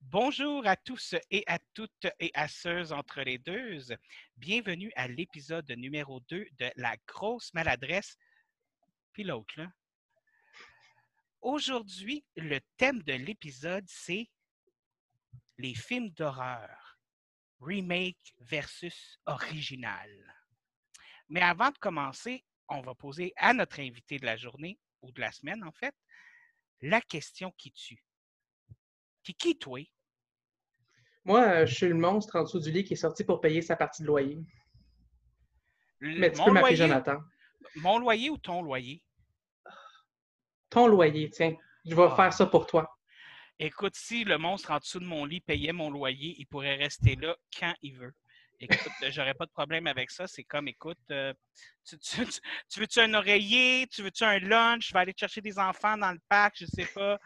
Bonjour à tous et à toutes et à ceux entre les deux. Bienvenue à l'épisode numéro 2 de La grosse maladresse. Puis l'autre, là. Aujourd'hui, le thème de l'épisode, c'est les films d'horreur, remake versus original. Mais avant de commencer, on va poser à notre invité de la journée, ou de la semaine en fait, la question qui tue. Qui qui, toi? Moi, euh, je suis le monstre en dessous du lit qui est sorti pour payer sa partie de loyer. Mais tu peux m'appeler Jonathan. Mon loyer ou ton loyer? Ton loyer, tiens. Je vais Ah. faire ça pour toi. Écoute, si le monstre en dessous de mon lit payait mon loyer, il pourrait rester là quand il veut. Écoute, j'aurais pas de problème avec ça. C'est comme, écoute, euh, tu, tu- tu- tu veux-tu un oreiller? Tu veux-tu un lunch? Je vais aller te chercher des enfants dans le parc, je sais pas.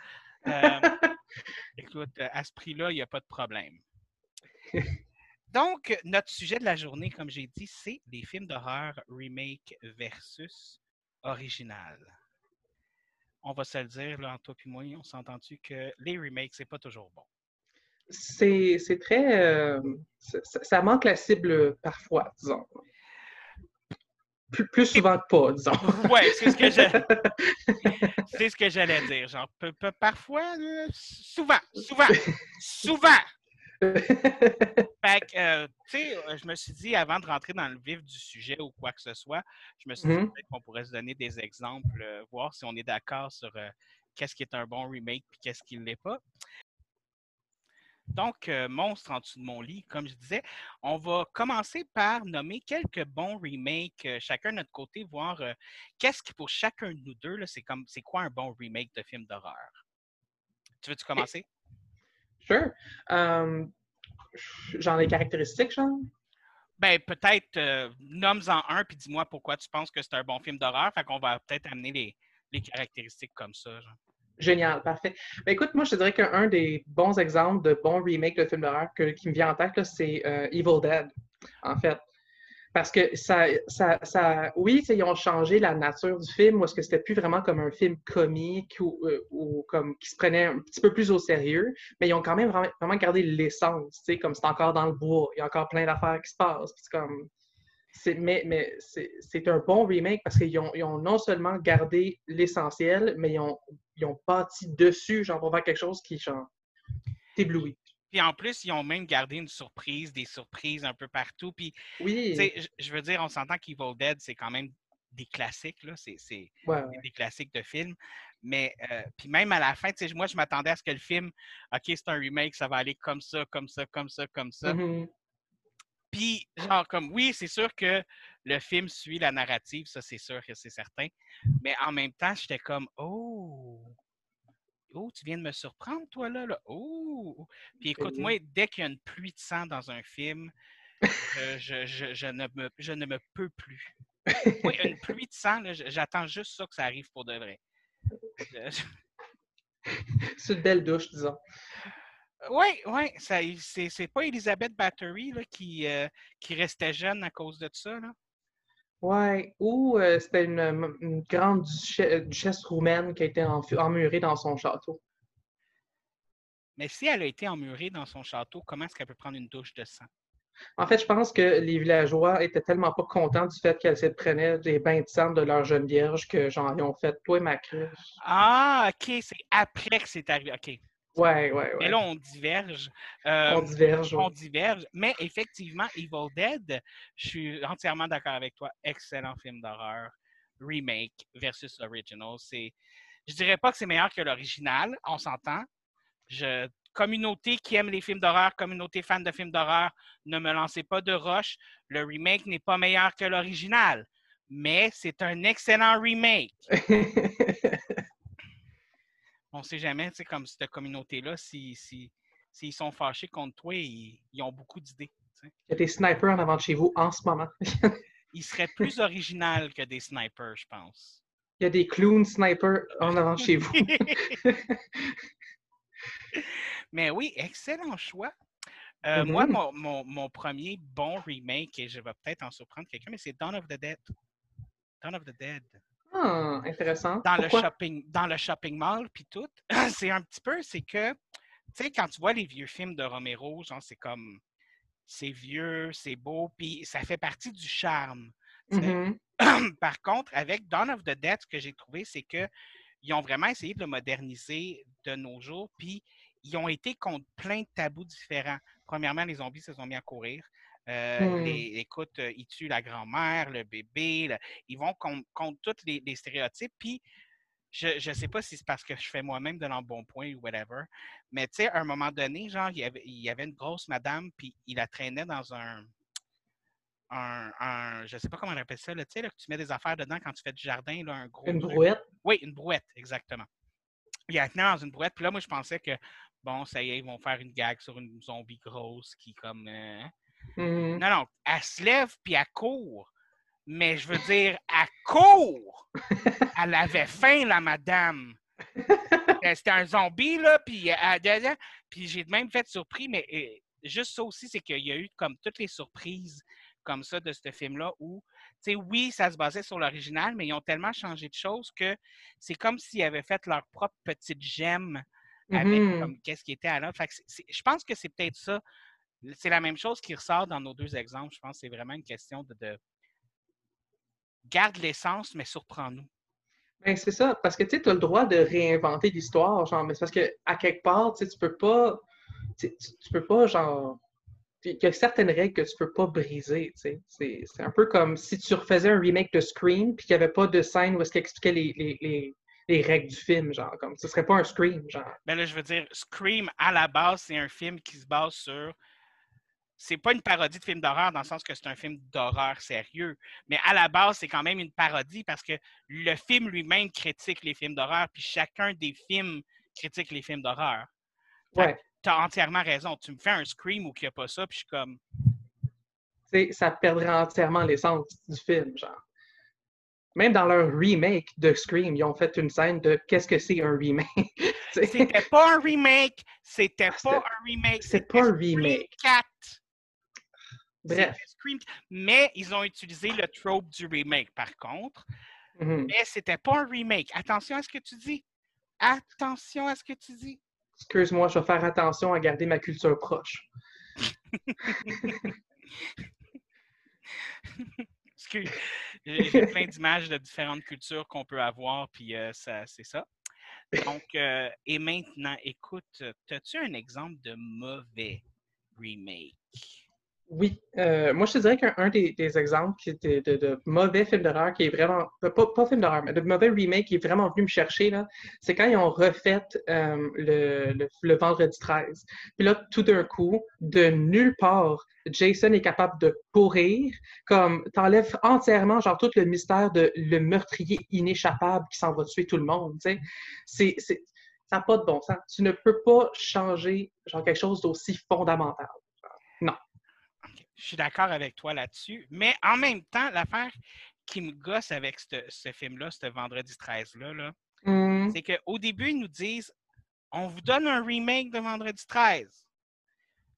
Euh, écoute, à ce prix-là, il n'y a pas de problème. Donc, notre sujet de la journée, comme j'ai dit, c'est les films d'horreur remake versus original. On va se le dire, là, entre toi et moi, on s'entend-tu que les remakes, c'est pas toujours bon? C'est très. euh, ça- ça manque la cible parfois, disons. Plus, plus souvent que pas, disons. Ouais, c'est ce que j'ai. c'est ce que j'allais dire. Genre, peu- peu- parfois, souvent, souvent, souvent. Fait que, euh, tu sais, euh, je me suis dit, avant de rentrer dans le vif du sujet ou quoi que ce soit, je me suis dit Mhm. peut-être qu'on pourrait se donner des exemples, euh, voir si on est d'accord sur qu'est-ce qui est un bon remake puis qu'est-ce qui ne l'est pas. Donc, euh, Monstre en dessous de mon lit, comme je disais, on va commencer par nommer quelques bons remakes, euh, chacun de notre côté, voir euh, qu'est-ce qui, pour chacun de nous deux, là, c'est comme c'est quoi un bon remake de film d'horreur? Tu veux-tu commencer? Sure. Um, Genre les caractéristiques, genre? Ben, peut-être nomme-en un, puis dis-moi pourquoi tu penses que c'est un bon film d'horreur. Fait qu'on va peut-être amener les, les caractéristiques comme ça. genre. Génial, parfait. Ben, écoute, moi, je te dirais qu'un des bons exemples de bons remakes de films d'horreur qui me vient en tête, c'est euh, Evil Dead, en fait. Parce que ça, ça, ça oui, ils ont changé la nature du film, est-ce que c'était plus vraiment comme un film comique ou, euh, ou comme qui se prenait un petit peu plus au sérieux, mais ils ont quand même vraiment, gardé l'essence, comme c'est encore dans le bois, il y a encore plein d'affaires qui se passent. c'est comme, mais mais c'est, un bon remake parce qu'ils ont, ont non seulement gardé l'essentiel, mais ils ont, ils ont bâti dessus, genre, pour faire quelque chose qui, genre, t'éblouit. Puis en plus, ils ont même gardé une surprise, des surprises un peu partout. Puis, Oui, je- veux dire, on s'entend qu'Evil Dead, c'est quand même des classiques, là. C'est c'est ouais, ouais. des classiques de films. Mais, euh, puis même à la fin, tu sais, moi, je m'attendais à ce que le film, OK, c'est un remake, ça va aller comme ça, comme ça, comme ça, comme ça. Mhm. Puis, genre, comme, oui, c'est sûr que le film suit la narrative, ça, c'est sûr que c'est certain. Mais en même temps, j'étais comme, oh, oh, tu viens de me surprendre, toi, là, là. Oh. Puis écoute, moi, dès qu'il y a une pluie de sang dans un film, euh, je, je- je ne me, je ne me peux plus. Oui, une pluie de sang, j'attends juste ça que ça arrive pour de vrai. C'est une belle douche, disons. Oui, oui, c'est, pas Elizabeth Battery là, qui, euh, qui restait jeune à cause de ça. Là. Ouais, ou euh, c'était une, une grande duchesse, duchesse roumaine qui a été emmurée dans son château. Mais si elle a été emmurée dans son château, comment est-ce qu'elle peut prendre une douche de sang? En fait, je pense que les villageois étaient tellement pas contents du fait qu'elle se prenait des bains de sang de leur jeune vierge que ils ont fait toi ma cruche. Ah, OK, c'est après que c'est arrivé. OK. Ouais, ouais, Mais ouais. là, on diverge. Euh, On diverge. ouais. on diverge. Mais effectivement, Evil Dead, je suis entièrement d'accord avec toi. Excellent film d'horreur. Remake versus original. C'est, je dirais pas que c'est meilleur que l'original. On s'entend. Je, communauté qui aime les films d'horreur, communauté fan de films d'horreur, ne me lancez pas de roche. Le remake n'est pas meilleur que l'original. Mais c'est un excellent remake. On ne sait jamais, tu sais, comme cette communauté-là, si, si, s'ils sont fâchés contre toi, ils, ils ont beaucoup d'idées. tu sais. Il y a des snipers en avant de chez vous en ce moment. Ils seraient plus original que des snipers, je pense. Il y a des clowns snipers en avant de chez vous. Mais oui, excellent choix. Euh, Moi, mon, mon- mon premier bon remake, et je vais peut-être en surprendre quelqu'un, mais c'est Dawn of the Dead. Dawn of the Dead. Ah, intéressant. Dans le shopping, dans le shopping mall, puis tout. c'est un petit peu, c'est que tu sais, quand tu vois les vieux films de Romero, genre, c'est comme. C'est vieux, c'est beau, puis ça fait partie du charme. Mhm. Par contre, avec Dawn of the Dead, ce que j'ai trouvé, c'est que ils ont vraiment essayé de le moderniser de nos jours, puis ils ont été contre plein de tabous différents. Premièrement, les zombies se sont mis à courir. Euh, Hmm. les- écoute, euh, ils tuent la grand-mère, le bébé, le- ils vont contre, contre tous les, les stéréotypes. Puis, je ne sais pas si c'est parce que je fais moi-même de l'embonpoint ou whatever, mais tu sais, à un moment donné, genre, il y avait, il y avait une grosse madame, puis il la traînait dans un, un, un- je sais pas comment on appelle ça, là, tu sais, là, que tu mets des affaires dedans quand tu fais du jardin, là, un gros Une truc. brouette? Oui, une brouette, exactement. Il la tenait dans une brouette, puis là, moi, je pensais que, bon, ça y est, ils vont faire une gag sur une zombie grosse qui, comme. euh, Mhm. Non, non, elle se lève, puis elle court. Mais je veux dire, elle court! Elle avait faim, la madame. Euh, C'était un zombie, là, puis, euh, elle- puis j'ai même fait surpris, mais euh, juste ça aussi, c'est qu'il y a eu comme toutes les surprises comme ça de ce film-là où, tu sais, oui, ça se basait sur l'original, mais ils ont tellement changé de choses que c'est comme s'ils avaient fait leur propre petite gemme avec Mhm. comme qu'est-ce qui était à c'est- Je pense que c'est peut-être ça. C'est la même chose qui ressort dans nos deux exemples. Je pense que c'est vraiment une question de, de- garde l'essence, mais surprends-nous. Ben, c'est ça, parce que tu as le droit de réinventer l'histoire, genre, mais c'est parce que à quelque part, tu peux pas. Tu, tu- peux pas, genre. Il y a certaines règles que tu peux pas briser, c'est un peu comme si tu refaisais un remake de Scream puis qu'il n'y avait pas de scène où est-ce qu'il expliquait les, les, les, les règles du film, genre, comme ce serait pas un Scream, genre. Ben là, je veux dire, Scream, à la base, c'est un film qui se base sur. C'est pas une parodie de film d'horreur dans le sens que c'est un film d'horreur sérieux, mais à la base, c'est quand même une parodie parce que le film lui-même critique les films d'horreur, puis chacun des films critique les films d'horreur. Ouais. Tu as entièrement raison. Tu me fais un Scream où il n'y a pas ça, puis je suis comme. Tu sais, ça perdrait entièrement l'essence du film, genre. Même dans leur remake de Scream, ils ont fait une scène de qu'est-ce que c'est un remake. C'était pas un remake, c'était Ah, pas un remake. c'est c'était pas un remake. 4. Bref. Scream- Mais ils ont utilisé le trope du remake, par contre. Mhm. Mais c'était pas un remake. Attention à ce que tu dis. Attention à ce que tu dis. Excuse-moi, je vais faire attention à garder ma culture proche. Excuse. J'ai j'ai plein d'images de différentes cultures qu'on peut avoir, puis euh, ça, c'est ça. Donc, euh, et maintenant, écoute, as-tu un exemple de mauvais remake? Oui, euh, moi je te dirais qu'un un des, exemples de, mauvais film d'horreur qui est vraiment, pas, film d'horreur, mais de mauvais remake qui est vraiment venu me chercher, c'est quand ils ont refait euh, le, le, vendredi 13. Puis là, tout d'un coup, de nulle part, Jason est capable de courir, comme t'enlèves entièrement genre tout le mystère de le meurtrier inéchappable qui s'en va tuer tout le monde, tu sais. C'est, ça n'a pas de bon sens. Tu ne peux pas changer genre quelque chose d'aussi fondamental. OK. Je suis d'accord avec toi là-dessus, mais en même temps, l'affaire qui me gosse avec ce, ce film-là, ce vendredi 13-là, là, Hmm. c'est qu'au début, ils nous disent on vous donne un remake de vendredi 13.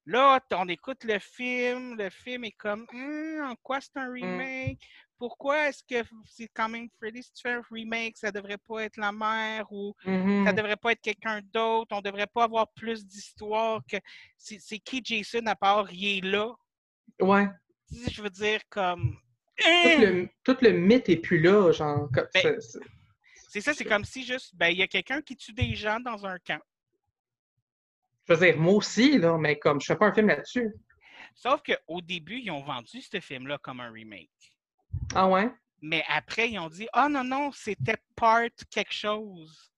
Là, on écoute le film, le film est comme Hum, en quoi c'est un remake? Pourquoi est-ce que c'est quand même Freddy, si tu fais un remake, ça devrait pas être la mère ou Mhm. ça devrait pas être quelqu'un d'autre, on devrait pas avoir plus d'histoire que c'est c'est qui Jason à part il est là? Ouais. Je veux dire comme Tout Hum! le, tout le mythe est plus là, genre. Ben, c'est- ça, c'est comme si juste ben il y a quelqu'un qui tue des gens dans un camp. Je veux dire, moi aussi, là, mais comme je fais pas un film là-dessus. Sauf qu'au début, ils ont vendu ce film-là comme un remake. Ah ouais? Mais après, ils ont dit Ah non, non, c'était part quelque chose.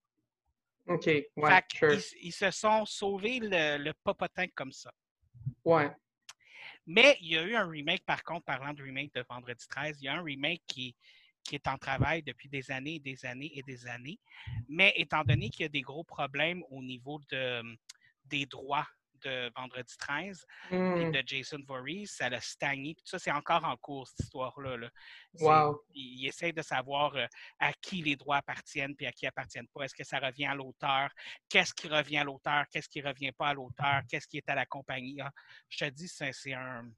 OK, ouais, fait sure. ils se sont sauvés le, le popotin comme ça. Ouais. Mais il y a eu un remake, par contre, parlant de remake de Vendredi 13, il y a un remake qui, est en travail depuis des années et des années et des années. Mais étant donné qu'il y a des gros problèmes au niveau de, des droits de Vendredi 13 et Hmm. de Jason Voorhees, ça l'a stagné. Puis ça, c'est encore en cours, cette histoire-là. là. Wow. il, il essaie de savoir euh, à qui les droits appartiennent puis à qui appartiennent pas. Est-ce que ça revient à l'auteur? Qu'est-ce qui revient à l'auteur? Qu'est-ce qui revient pas à l'auteur? Qu'est-ce qui est à la compagnie? Ah, je te dis, c'est un,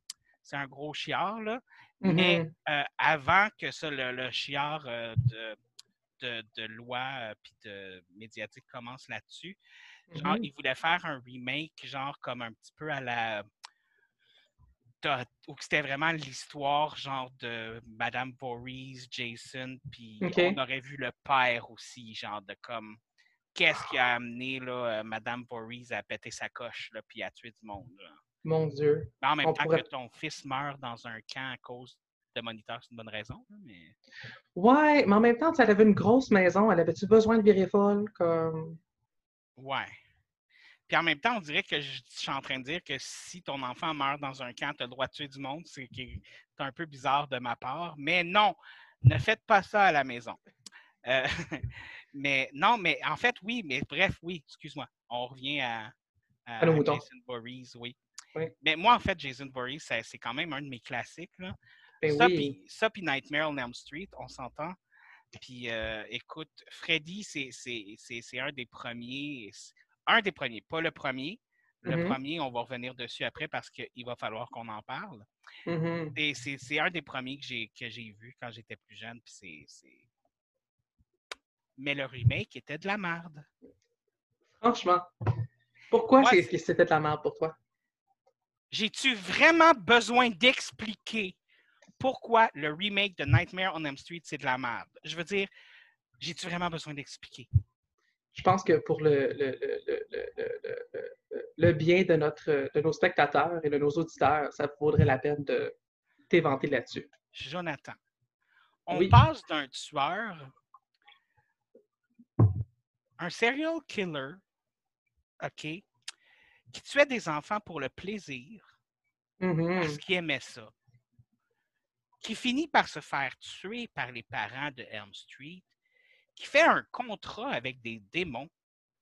c'est un gros chiard, là. Mais Mhm. euh, avant que ça, le, le chiard euh, de, de, de loi euh, puis de médiatique commence là-dessus, Genre, ils voulaient faire un remake, genre comme un petit peu à la. Où que c'était vraiment l'histoire, genre de Madame Voorhees, Jason, puis on aurait vu le père aussi, genre de comme. Qu'est-ce qui a amené là, Madame Voorhees à péter sa coche, là, puis à tuer du monde. là. Mon Dieu. Mais en même On temps pourrait- que ton fils meurt dans un camp à cause de moniteur, c'est une bonne raison. là, Mais... Ouais, mais en même temps, elle avait une grosse maison. Elle avait-tu besoin de virer folle? Comme... Ouais. Puis en même temps, on dirait que je, je suis en train de dire que si ton enfant meurt dans un camp, tu as le droit de tuer du monde. C'est un peu bizarre de ma part. Mais non, ne faites pas ça à la maison. Euh, mais non, mais en fait, oui, mais bref, oui, excuse-moi. On revient à. Jason Voorhees, oui. Oui. Mais moi, en fait, Jason Voorhees, ça- c'est quand même un de mes classiques. Là. Ben ça, oui. puis- ça, puis Nightmare on Elm Street, on s'entend. Puis euh, écoute, Freddy, c'est- un des premiers. Un des premiers, pas le premier. Le Mhm. premier, on va revenir dessus après parce qu'il va falloir qu'on en parle. Mhm. Et C'est un des premiers que j'ai vu quand j'étais plus jeune. Puis c'est- Mais le remake était de la merde. Franchement. Pourquoi c'était de la merde pour toi? J'ai-tu vraiment besoin d'expliquer pourquoi le remake de Nightmare on Elm Street, c'est de la merde? Je veux dire, j'ai-tu vraiment besoin d'expliquer? Je pense que pour le, le, le, le, bien de, notre, de nos spectateurs et de nos auditeurs, ça vaudrait la peine de t'éventer là-dessus. Jonathan, on Oui. passe d'un tueur, un serial killer, OK, qui tuait des enfants pour le plaisir, Mhm. parce qu'il aimait ça, qui finit par se faire tuer par les parents de Elm Street, qui fait un contrat avec des démons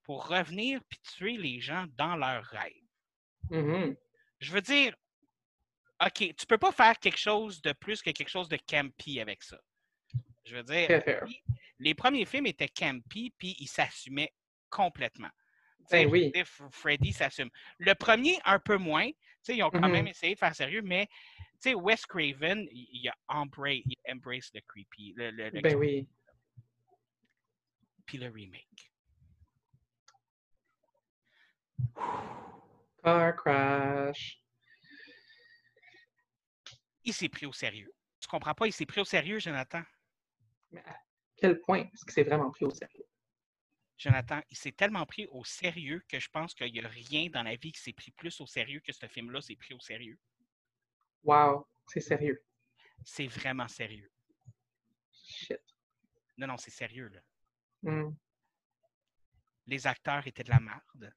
pour revenir puis tuer les gens dans leurs rêves. Mhm. Je veux dire, OK, tu peux pas faire quelque chose de plus que quelque chose de campy avec ça. Je veux dire, les premiers films étaient campy, puis ils s'assumaient complètement. Ben oui. Freddy s'assume. Le premier, un peu moins. Ils ont quand Mhm. même essayé de faire sérieux, mais sais, Wes Craven, il, a embrace, il embrace le creepy, le, le- le Ben oui. puis le remake. Car crash. Il s'est pris au sérieux. Tu comprends pas? Il s'est pris au sérieux, Jonathan? Mais à quel point est-ce que c'est vraiment pris au sérieux? Jonathan, il s'est tellement pris au sérieux que je pense qu'il n'y a rien dans la vie qui s'est pris plus au sérieux que ce film-là s'est pris au sérieux. Wow, c'est sérieux. C'est vraiment sérieux. Shit. Non, non, c'est sérieux, là. Hmm. Les acteurs étaient de la merde.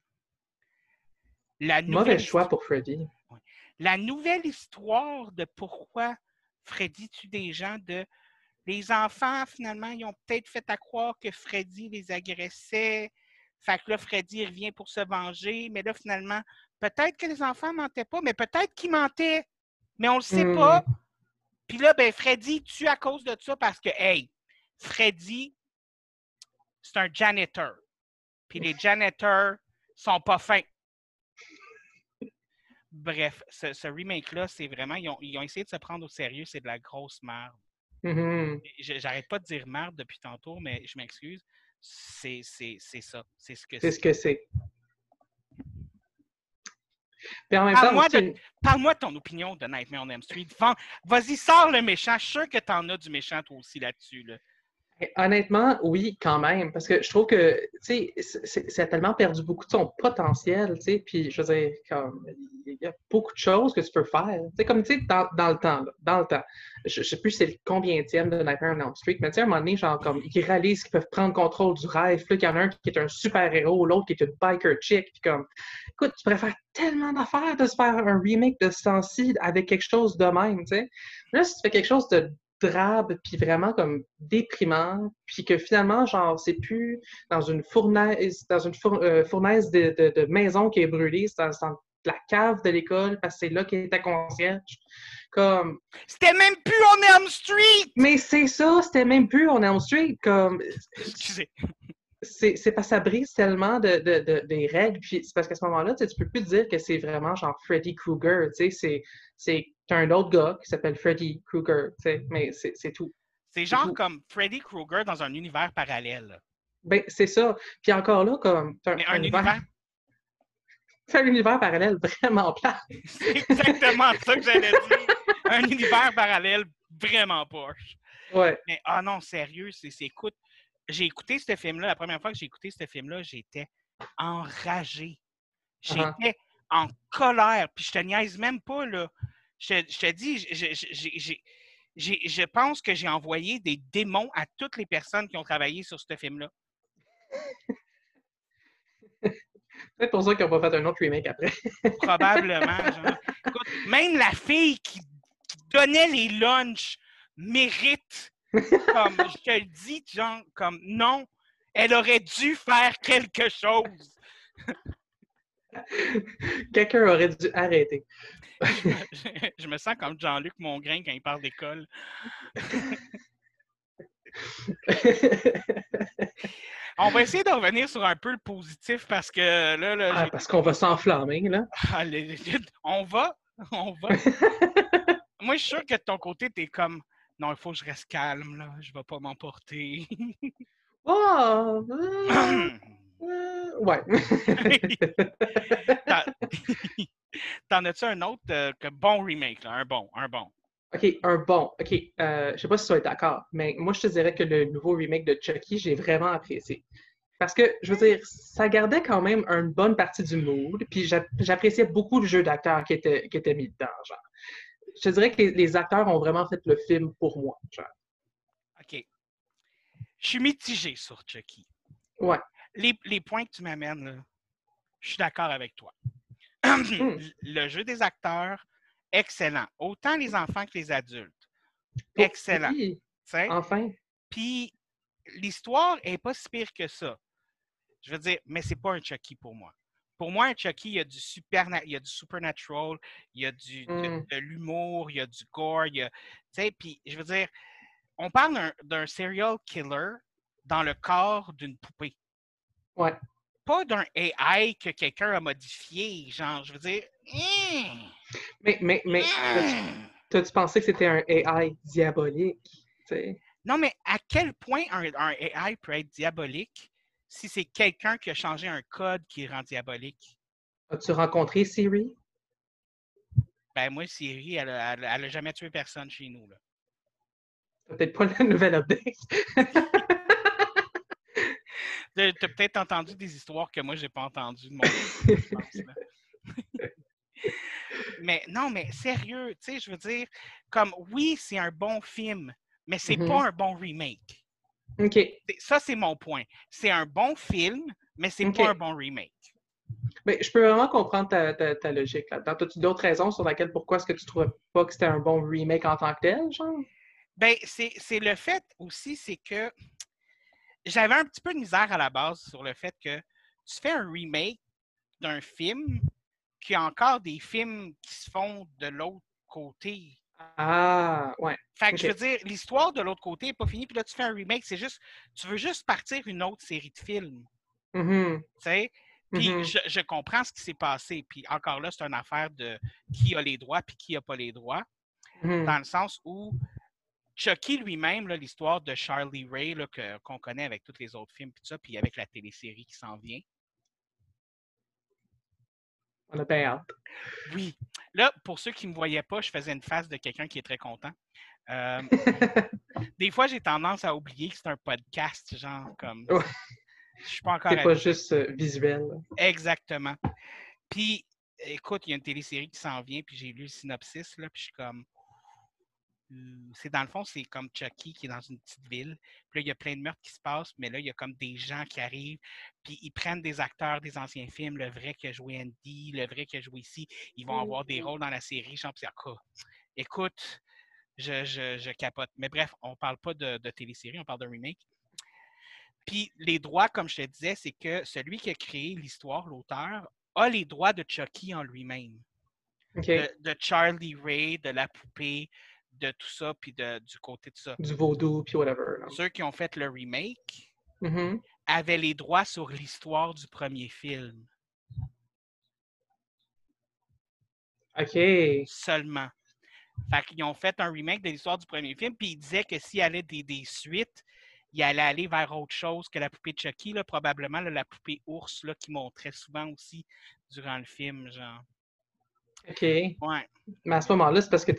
La Mauvais nouvelle, choix pour Freddy. la nouvelle histoire de pourquoi Freddy tue des gens, de les enfants, finalement, ils ont peut-être fait à croire que Freddy les agressait. Fait que là, Freddy revient pour se venger. Mais là, finalement, peut-être que les enfants mentaient pas, mais peut-être qu'ils mentaient. Mais on le sait Hmm. pas. Puis là, ben, Freddy tue à cause de ça parce que, hey, Freddy, c'est un janitor. Puis les janitors sont pas fins. Bref, ce, ce remake-là, c'est vraiment. Ils ont, ils ont essayé de se prendre au sérieux, c'est de la grosse merde. Mhm. Je- J'arrête pas de dire merde depuis tantôt, mais je m'excuse. C'est ça. C'est ce que C'est c'est. ce que c'est. Puis en même temps, Parle-moi de- ton opinion de Nightmare on Elm Street. Vas-y, sors le méchant. Je suis sûr que t'en as du méchant toi aussi là-dessus. Là. Honnêtement, oui, quand même, parce que je trouve que, tu sais, ça a tellement perdu beaucoup de son potentiel, tu sais, puis je veux dire, comme, il y a beaucoup de choses que tu peux faire, tu sais, comme, tu sais, dans, dans le temps, dans le temps, je, je sais plus c'est le combienième de Nightmare on Elm Street, mais tu sais, à un moment donné, genre, comme, ils réalisent qu'ils peuvent prendre contrôle du rêve, puis là, qu'il y en a un qui est un super-héros, l'autre qui est une biker chick, puis comme, écoute, tu pourrais faire tellement d'affaires de se faire un remake de ce temps-ci avec quelque chose de même, tu sais. Là, si tu fais quelque chose de drabe, puis vraiment comme déprimant, puis que finalement, genre, c'est plus dans une fournaise, dans une four- euh, fournaise de, de- de maison qui est brûlée, c'est dans, la cave de l'école, parce que c'est là qu'est ta concierge. Comme, C'était même plus on Elm Street! mais c'est ça, c'était même plus on Elm Street, comme, Excusez. c'est c'est parce que ça brise tellement de, de- de- des règles, puis c'est parce qu'à ce moment-là, tu peux plus dire que c'est vraiment genre Freddy Krueger, tu sais, c'est- c'est t'as un autre gars qui s'appelle Freddy Krueger, mais c'est tout. C'est genre tout. comme Freddy Krueger dans un univers parallèle. Ben, c'est ça. Puis encore là, comme. Mais un univers- univers C'est un univers parallèle vraiment plat. C'est exactement ça que j'allais dire. Un univers parallèle vraiment poche. Ouais. Mais ah non, sérieux, c'est c'est- écoute, j'ai écouté ce film-là, la première fois que j'ai écouté ce film-là, j'étais enragé. Uh-huh. J'étais en colère, puis je te niaise même pas, là. Je, te- je te dis, je- je- je- pense que j'ai envoyé des démons à toutes les personnes qui ont travaillé sur ce film-là. Peut-être pour ça qu'ils n'ont pas fait un autre remake après. Probablement. genre. Écoute, même la fille qui, qui donnait les lunchs mérite, comme je te le dis, genre, comme non, elle aurait dû faire quelque chose. Quelqu'un aurait dû arrêter. je, je me sens comme Jean-Luc Mongrain quand il parle d'école. On va essayer de revenir sur un peu le positif parce que là, là Ah, parce qu'on va s'enflammer, là. Ah, les- on va, on va. Moi, je suis sûr que de ton côté, t'es comme non, il faut que je reste calme, là. Je vais pas m'emporter. Oh! euh, ouais. T'en- as-tu un autre euh, que bon remake, là? Un bon, un bon? OK, un bon. OK, euh, je sais pas si tu vas d'accord, mais moi, je te dirais que le nouveau remake de Chucky, j'ai vraiment apprécié. Parce que, je veux dire, ça gardait quand même une bonne partie du mood, puis j'a- j'appréciais beaucoup le jeu d'acteurs qui était, qui était mis dedans, genre. Je te dirais que les, les acteurs ont vraiment fait le film pour moi, genre. OK. Je suis mitigé sur Chucky. Ouais. Les, les points que tu m'amènes, je suis d'accord avec toi. Hmm. Le jeu des acteurs, excellent. Autant les enfants que les adultes. Excellent. Oui, tu sais? enfin. Puis l'histoire est pas si pire que ça. Je veux dire, mais c'est pas un Chucky pour moi. Pour moi, un Chucky, il y a du super, il y a du supernatural, il y a du, de, Mm. de l'humour, il y a du gore, il y a, tu sais, puis je veux dire, on parle d'un- d'un serial killer dans le corps d'une poupée, Ouais. pas d'un AI que quelqu'un a modifié, genre, je veux dire, hum, Mais, mais, mais, hum. t'as-tu pensé que c'était un AI diabolique? Non, mais à quel point un, un AI peut être diabolique si c'est quelqu'un qui a changé un code qui rend diabolique? As-tu rencontré Siri? Ben moi, Siri, elle a, elle elle jamais tué personne chez nous. Là. Peut-être pas la nouvelle update. Tu as peut-être entendu des histoires que moi, j'ai pas entendues de mon côté, je pense, là. Mais non, mais sérieux, tu sais, je veux dire, comme oui, c'est un bon film, mais c'est Mhm. pas un bon remake. OK. Ça, c'est mon point. C'est un bon film, mais c'est Ok. pas un bon remake. Mais je peux vraiment comprendre ta, ta, ta logique là-dedans. As-tu d'autres raisons sur lesquelles pourquoi est-ce que tu trouvais pas que c'était un bon remake en tant que tel, genre? Ben, c'est c'est le fait aussi, c'est que j'avais un petit peu de misère à la base sur le fait que tu fais un remake d'un film qui a encore des films qui se font de l'autre côté. Ah, ouais. Fait que je veux dire, l'histoire de l'autre côté n'est pas finie, puis là, tu fais un remake, c'est juste, tu veux juste partir une autre série de films, Mhm, tu sais? Puis mhm. je, je comprends ce qui s'est passé, puis encore là, c'est une affaire de qui a les droits puis qui n'a pas les droits. Mhm. dans le sens où Chucky lui-même, l'histoire de Charlie Ray qu'on connaît avec tous les autres films, puis ça, puis avec la télésérie qui s'en vient. On a bien hâte. Oui. Là, pour ceux qui ne me voyaient pas, je faisais une face de quelqu'un qui est très content. Euh, des fois, j'ai tendance à oublier que c'est un podcast, genre comme. Ouais. Je suis pas encore. C'est pas juste euh, visuel. Exactement. Puis, écoute, il y a une télésérie qui s'en vient, puis j'ai lu le synopsis, là, puis je suis comme. C'est dans le fond, c'est comme Chucky qui est dans une petite ville. Puis là, il y a plein de meurtres qui se passent, mais là, il y a comme des gens qui arrivent, puis ils prennent des acteurs des anciens films, le vrai qui a joué Andy, le vrai qui a joué ici. Ils vont avoir des rôles dans la série. Ah, écoute, je, je, je capote. Mais bref, on parle pas de, de télésérie, on parle de remake. Puis les droits, comme je te disais, c'est que celui qui a créé l'histoire, l'auteur, a les droits de Chucky en lui-même. De Charlie Ray, de la poupée, de tout ça, puis de- du côté de ça. Du vaudou, puis whatever. Ceux qui ont fait le remake Mhm. avaient les droits sur l'histoire du premier film OK. seulement. Fait qu'ils ont fait un remake de l'histoire du premier film, puis ils disaient que s'il y avait des, des suites, il allait aller vers autre chose que la poupée Chucky, là, probablement là, la poupée ours là, qui montrait souvent aussi durant le film, genre. OK. Ouais. Mais à ce moment-là, c'est parce que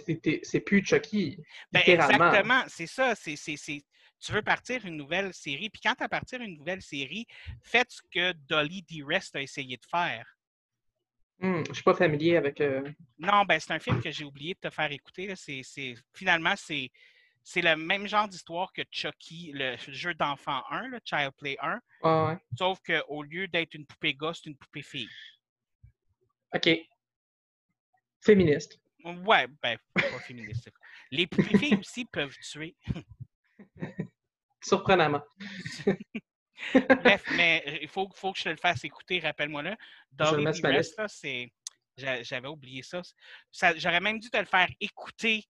c'est plus Chucky. Ben, exactement, c'est ça. C'est, c'est- c'est- Tu veux partir une nouvelle série, puis quand tu as partir une nouvelle série, faites ce que Dolly D. Rest a essayé de faire. Hmm, je suis pas familier avec. euh, Non, ben c'est un film que j'ai oublié de te faire écouter. Finalement, c'est, c'est le même genre d'histoire que Chucky, le jeu d'enfant 1, le Child Play 1, ah ouais. sauf qu'au lieu d'être une poupée gosse, c'est une poupée fille. OK. Féministe. Ouais, ben, pas féministe. Les poupées filles aussi peuvent tuer. Surprenamment. Bref, mais euh, il faut, faut que je te le fasse écouter, rappelle-moi-le. J'avais oublié ça. Ça- J'aurais même dû te le faire écouter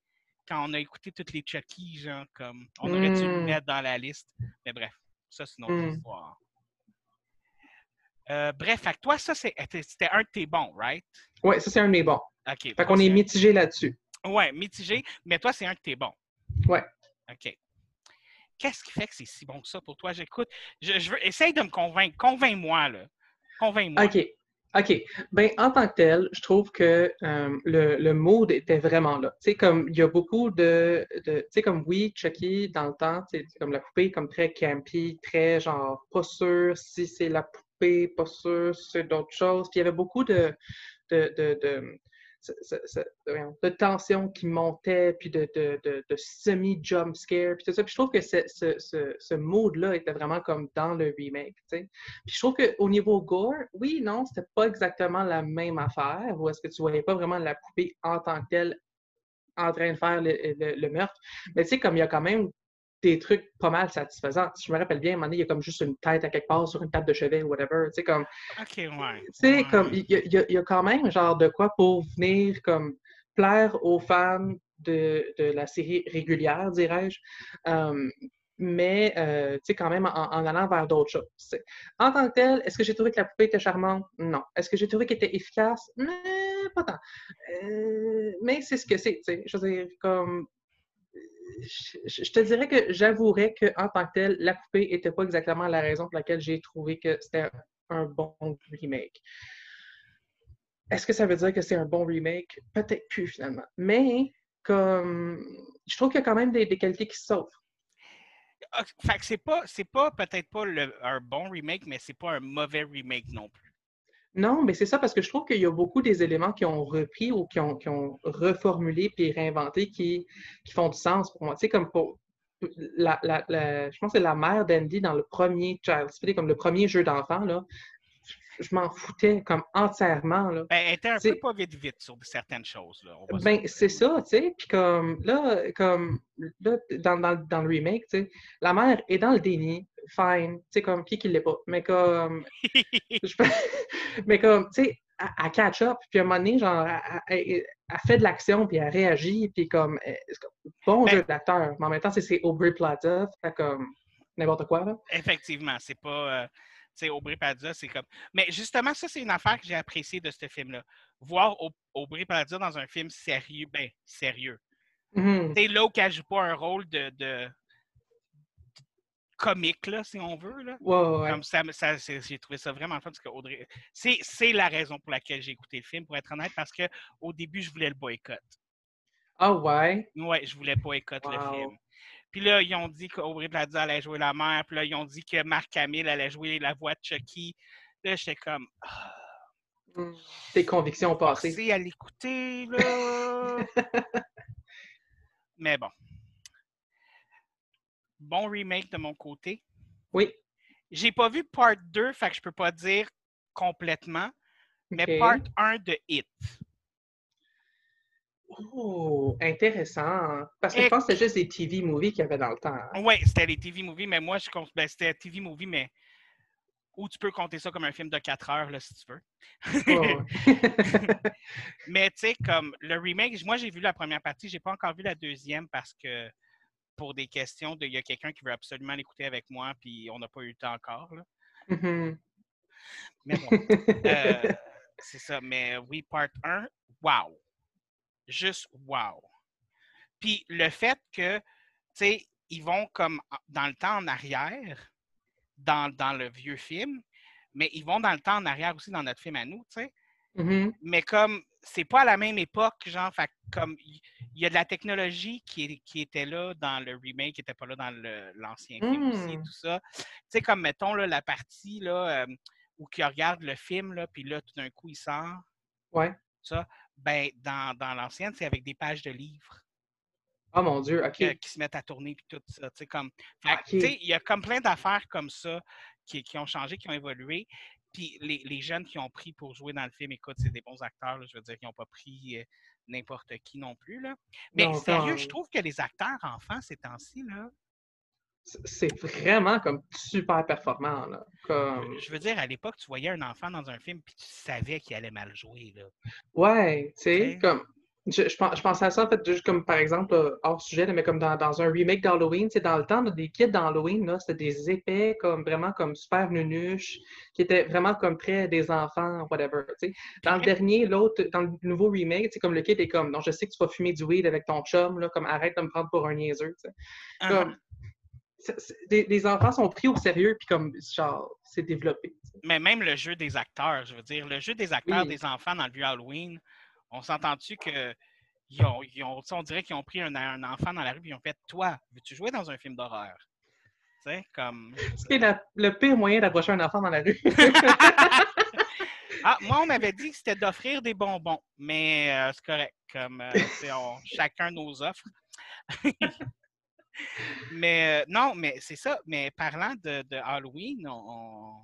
quand on a écouté toutes les Chucky, genre, comme. On aurait dû le Mm. mettre dans la liste. Mais bref, ça, c'est une autre Mm. histoire. Euh, bref, fait toi, ça, c'était un de tes bons, right? Ouais, ça, c'est un de mes bons. OK. Fait qu'on est mitigé là-dessus. Ouais, mitigé, mais toi, c'est un de tes bons. Ouais. OK. Qu'est-ce qui fait que c'est si bon que ça pour toi? J'écoute. Je, je veux. Essaye de me convaincre. Convainc-moi, là. Convainc-moi. OK. OK. Ben, en tant que tel, je trouve que euh, le, le mood était vraiment là. Tu sais, comme il y a beaucoup de. de tu sais, comme oui, Chucky, dans le temps, tu sais, comme la poupée, comme très campy, très genre pas sûr si c'est la poupée, pas sûr si c'est d'autres choses. Puis il y avait beaucoup de. de, de, de de tension qui montait, puis de, de, de, semi-jump scare, puis tout ça. Puis je trouve que ce, ce, ce, mood-là était vraiment comme dans le remake, tu sais. Puis je trouve qu'au niveau gore, oui, non, c'était pas exactement la même affaire, ou est-ce que tu voyais pas vraiment la poupée en tant que telle en train de faire le, le- le meurtre. Mais tu sais, comme il y a quand même des trucs pas mal satisfaisants. Si je me rappelle bien, à un moment donné, il y a comme juste une tête à quelque part sur une table de chevet ou whatever. Tu sais, comme, OK, ouais. tu sais, Ouais. comme, il y, a- y y quand même genre de quoi pour venir comme plaire aux fans de, de la série régulière, dirais-je. Euh, mais, euh, tu sais, quand même en, en allant vers d'autres choses. En tant que tel, est-ce que j'ai trouvé que la poupée était charmante? Non. Est-ce que j'ai trouvé qu'elle était efficace? Mais, pas tant. Euh, mais c'est ce que c'est, tu sais. Je veux dire, comme. Je, te dirais que j'avouerais qu'en tant que tel, la poupée n'était pas exactement la raison pour laquelle j'ai trouvé que c'était un bon remake. Est-ce que ça veut dire que c'est un bon remake? Peut-être plus finalement. Mais comme je trouve qu'il y a quand même des, qualités qui se sauvent. Ah, Fait que c'est pas, c'est pas peut-être pas un bon remake, mais c'est pas un mauvais remake non plus. Non, mais c'est ça parce que je trouve qu'il y a beaucoup des éléments qui ont repris ou qui ont, qui ont reformulé puis réinventé qui, qui font du sens pour moi. Tu sais, comme pour la, la- la- je pense que c'est la mère d'Andy dans le premier Child's Play, comme le premier jeu d'enfant, là. Je, je m'en foutais comme entièrement, là. Ben, elle était un C'est- peu pas vite vite sur certaines choses. Là, Ben, c'est ça, tu sais. Puis comme là, comme là, dans, dans, dans le remake, tu sais, la mère est dans le déni, fine, tu sais, comme qui qui l'est pas. Mais comme, je mais comme, tu sais, elle, catch up, puis à un moment donné, genre, elle, elle- elle fait de l'action, puis elle réagit, puis comme, c'est comme, bon Ben- jeu d'acteur. Mais en même temps, c'est- c'est Aubrey Plaza, fait comme n'importe quoi, là. Effectivement, c'est pas. euh, tu sais, Aubrey Plaza, c'est comme. Mais justement, ça, c'est une affaire que j'ai appréciée de ce film-là. Voir Au- Aubrey Plaza dans un film sérieux, ben, sérieux. Mhm. Tu sais, là où elle joue pas un rôle de comique, là, si on veut, là. Ouais. Comme ça, j'ai trouvé ça vraiment fun parce que Audrey. C'est, la raison pour laquelle j'ai écouté le film, pour être honnête, parce que au début, je voulais le boycott. Ah ouais? Ouais, je voulais boycott le film. Puis là, ils ont dit qu'Aubrey Plaza allait jouer la mère, puis là, ils ont dit que Marc Hamill allait jouer la voix de Chucky. Là, j'étais comme, ah, Mm. Tes convictions passées. à l'écouter, là. Mais bon. Bon remake de mon côté. Oui. J'ai pas vu part 2, fait que je peux pas dire complètement. Mais part 1 de Hit. Oh, intéressant. Parce que Et- je pense que c'était juste des TV movies qu'il y avait dans le temps. hein. Oui, c'était les TV movies, mais moi, je. Ben, c'était TV movie, mais. Ou tu peux compter ça comme un film de 4 heures, là, si tu veux. Ouais. mais tu sais, comme le remake, moi, j'ai vu la première partie, j'ai pas encore vu la deuxième parce que pour des questions de. Il y a quelqu'un qui veut absolument l'écouter avec moi, puis on n'a pas eu le temps encore, là. Mhm. Mais bon. Euh, c'est ça. Mais oui, part 1, wow. Juste wow. Puis le fait que, tu sais, ils vont comme dans le temps en arrière, dans, dans le vieux film, mais ils vont dans le temps en arrière aussi dans notre film à nous, tu sais. Mhm. Mais comme c'est pas à la même époque, genre, fait comme il y a de la technologie qui, est- qui était là dans le remake, qui n'était pas là dans l'ancien film aussi, Mm. tout ça. Tu sais, comme mettons là, la partie là, euh, où il regarde le film, là, puis là, tout d'un coup, il sort. Ouais. Ça, ben, dans, dans l'ancienne, c'est avec des pages de livres Oh mon Dieu, OK. qui se mettent à tourner puis tout ça. tu sais, Comme, fait que, OK. tu sais, il y a comme plein d'affaires comme ça qui, qui ont changé, qui ont évolué. Puis les, les jeunes qui ont pris pour jouer dans le film, écoute, c'est des bons acteurs. là, je veux dire, qui n'ont pas pris euh, n'importe qui non plus. Là. Mais Non, sérieux, je trouve que les acteurs enfants ces temps-ci, là, C'est- vraiment comme super performant, là. Comme... je veux dire, à l'époque, tu voyais un enfant dans un film puis tu savais qu'il allait mal jouer. Là. Ouais, tu sais, comme. Je, je, je pensais à ça, en fait, juste comme par exemple, là, hors sujet, mais comme dans, dans un remake d'Halloween, c'est dans le temps, là, des kids d'Halloween, c'était des épais, comme vraiment comme super nunuches, qui étaient vraiment comme très des enfants, whatever. Dans le dernier, l'autre, dans le nouveau remake, c'est comme le kid est comme, non, je sais que tu vas fumer du weed avec ton chum, là, comme arrête de me prendre pour un niaiseux. Ah, Comme, c'est- les, les enfants sont pris au sérieux, puis comme, genre, c'est développé. Mais même le jeu des acteurs, je veux dire, le jeu des acteurs Oui. des enfants dans le vieux Halloween, on s'entend-tu que ils ont, ils on dirait qu'ils ont pris un, un enfant dans la rue et ils ont fait Toi, veux-tu jouer dans un film d'horreur? Sais, comme. La- le pire moyen d'approcher un enfant dans la rue. Ah, moi, on m'avait dit que c'était d'offrir des bonbons, mais euh, c'est correct. Comme euh, on- chacun nos offres. mais euh, non, mais c'est ça. Mais parlant de, de Halloween, on,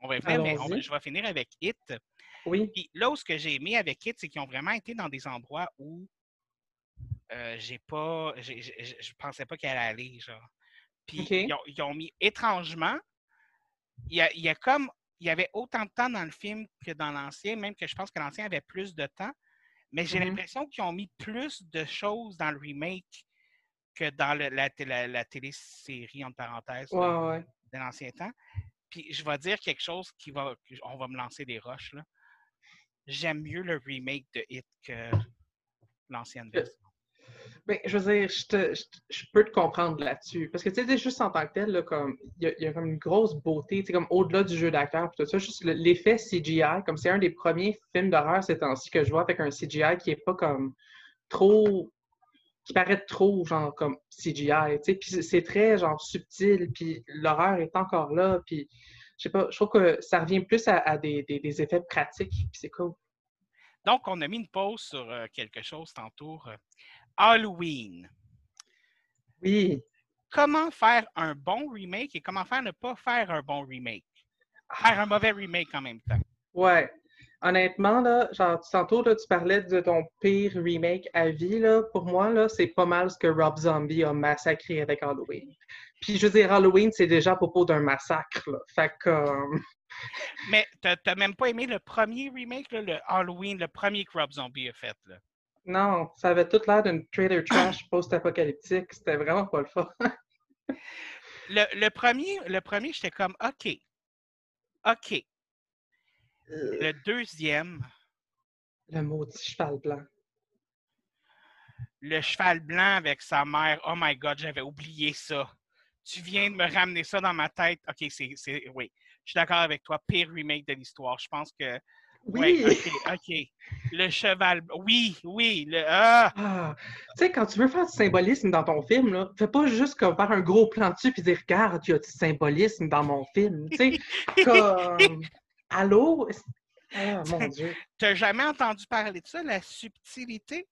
on- va mais Allons-y. je vais finir avec It. Oui. Puis là où ce que j'ai aimé avec It, c'est qu'ils ont vraiment été dans des endroits où euh, j'ai pas. j'ai- j'ai- j'ai- je pensais pas qu'elle allait aller, genre. Puis ils, ont, ils ont mis étrangement. Il y a, il y a comme. Il y avait autant de temps dans le film que dans l'ancien, même que je pense que l'ancien avait plus de temps. Mais j'ai Mhm. l'impression qu'ils ont mis plus de choses dans le remake que dans le- la, la, la télésérie, entre parenthèses, Ouais, là, ouais. de l'ancien temps. Puis je vais dire quelque chose qui va. On va me lancer des roches, là. J'aime mieux le remake de Hit que l'ancienne version. Ben, je veux dire, je, te- je, je peux te comprendre là-dessus. Parce que, tu sais, juste en tant que tel, il y, a- il y a comme une grosse beauté, tu comme au-delà du jeu d'acteur, tout ça, juste le- l'effet CGI, comme c'est un des premiers films d'horreur ces temps-ci que je vois avec un CGI qui est pas comme trop. qui paraît trop, genre, comme CGI, tu sais, puis c'est- c'est très, genre, subtil, puis l'horreur est encore là, puis je sais pas, je trouve que ça revient plus à, à des, des- des effets pratiques, puis c'est cool. Donc, on a mis une pause sur euh, quelque chose tantôt. euh, Halloween. Oui. Comment faire un bon remake et comment faire ne pas faire un bon remake? Faire un mauvais remake en même temps. Ouais. Honnêtement, là, genre, tantôt, là, tu parlais de ton pire remake à vie, là. Pour moi, là, c'est pas mal ce que Rob Zombie a massacré avec Halloween. Puis, je veux dire, Halloween, c'est déjà à propos d'un massacre, là. Fait que, euh, Mais t'as même pas aimé le premier remake, là, le Halloween, le premier Rob Zombie a fait. Là? non, ça avait tout l'air d'une trailer trash post-apocalyptique. C'était vraiment pas le fun. Le, le premier, le premier j'étais comme OK. OK. Le deuxième, Le maudit cheval blanc. le cheval blanc avec sa mère. Oh my God, j'avais oublié ça. Tu viens de me ramener ça dans ma tête. OK, c'est. c'est- Oui. Je suis d'accord avec toi. Pire remake de l'histoire. Je pense que. Oui! Ouais, OK, OK. Le cheval. Oui, oui. Le, ah! Ah, tu sais, quand tu veux faire du symbolisme dans ton film, là, fais pas juste comme faire un gros plan dessus puis dire Regarde, il y a du symbolisme dans mon film. Tu sais, comme. Allô? Ah, mon Dieu. T'as jamais entendu parler de ça, la subtilité?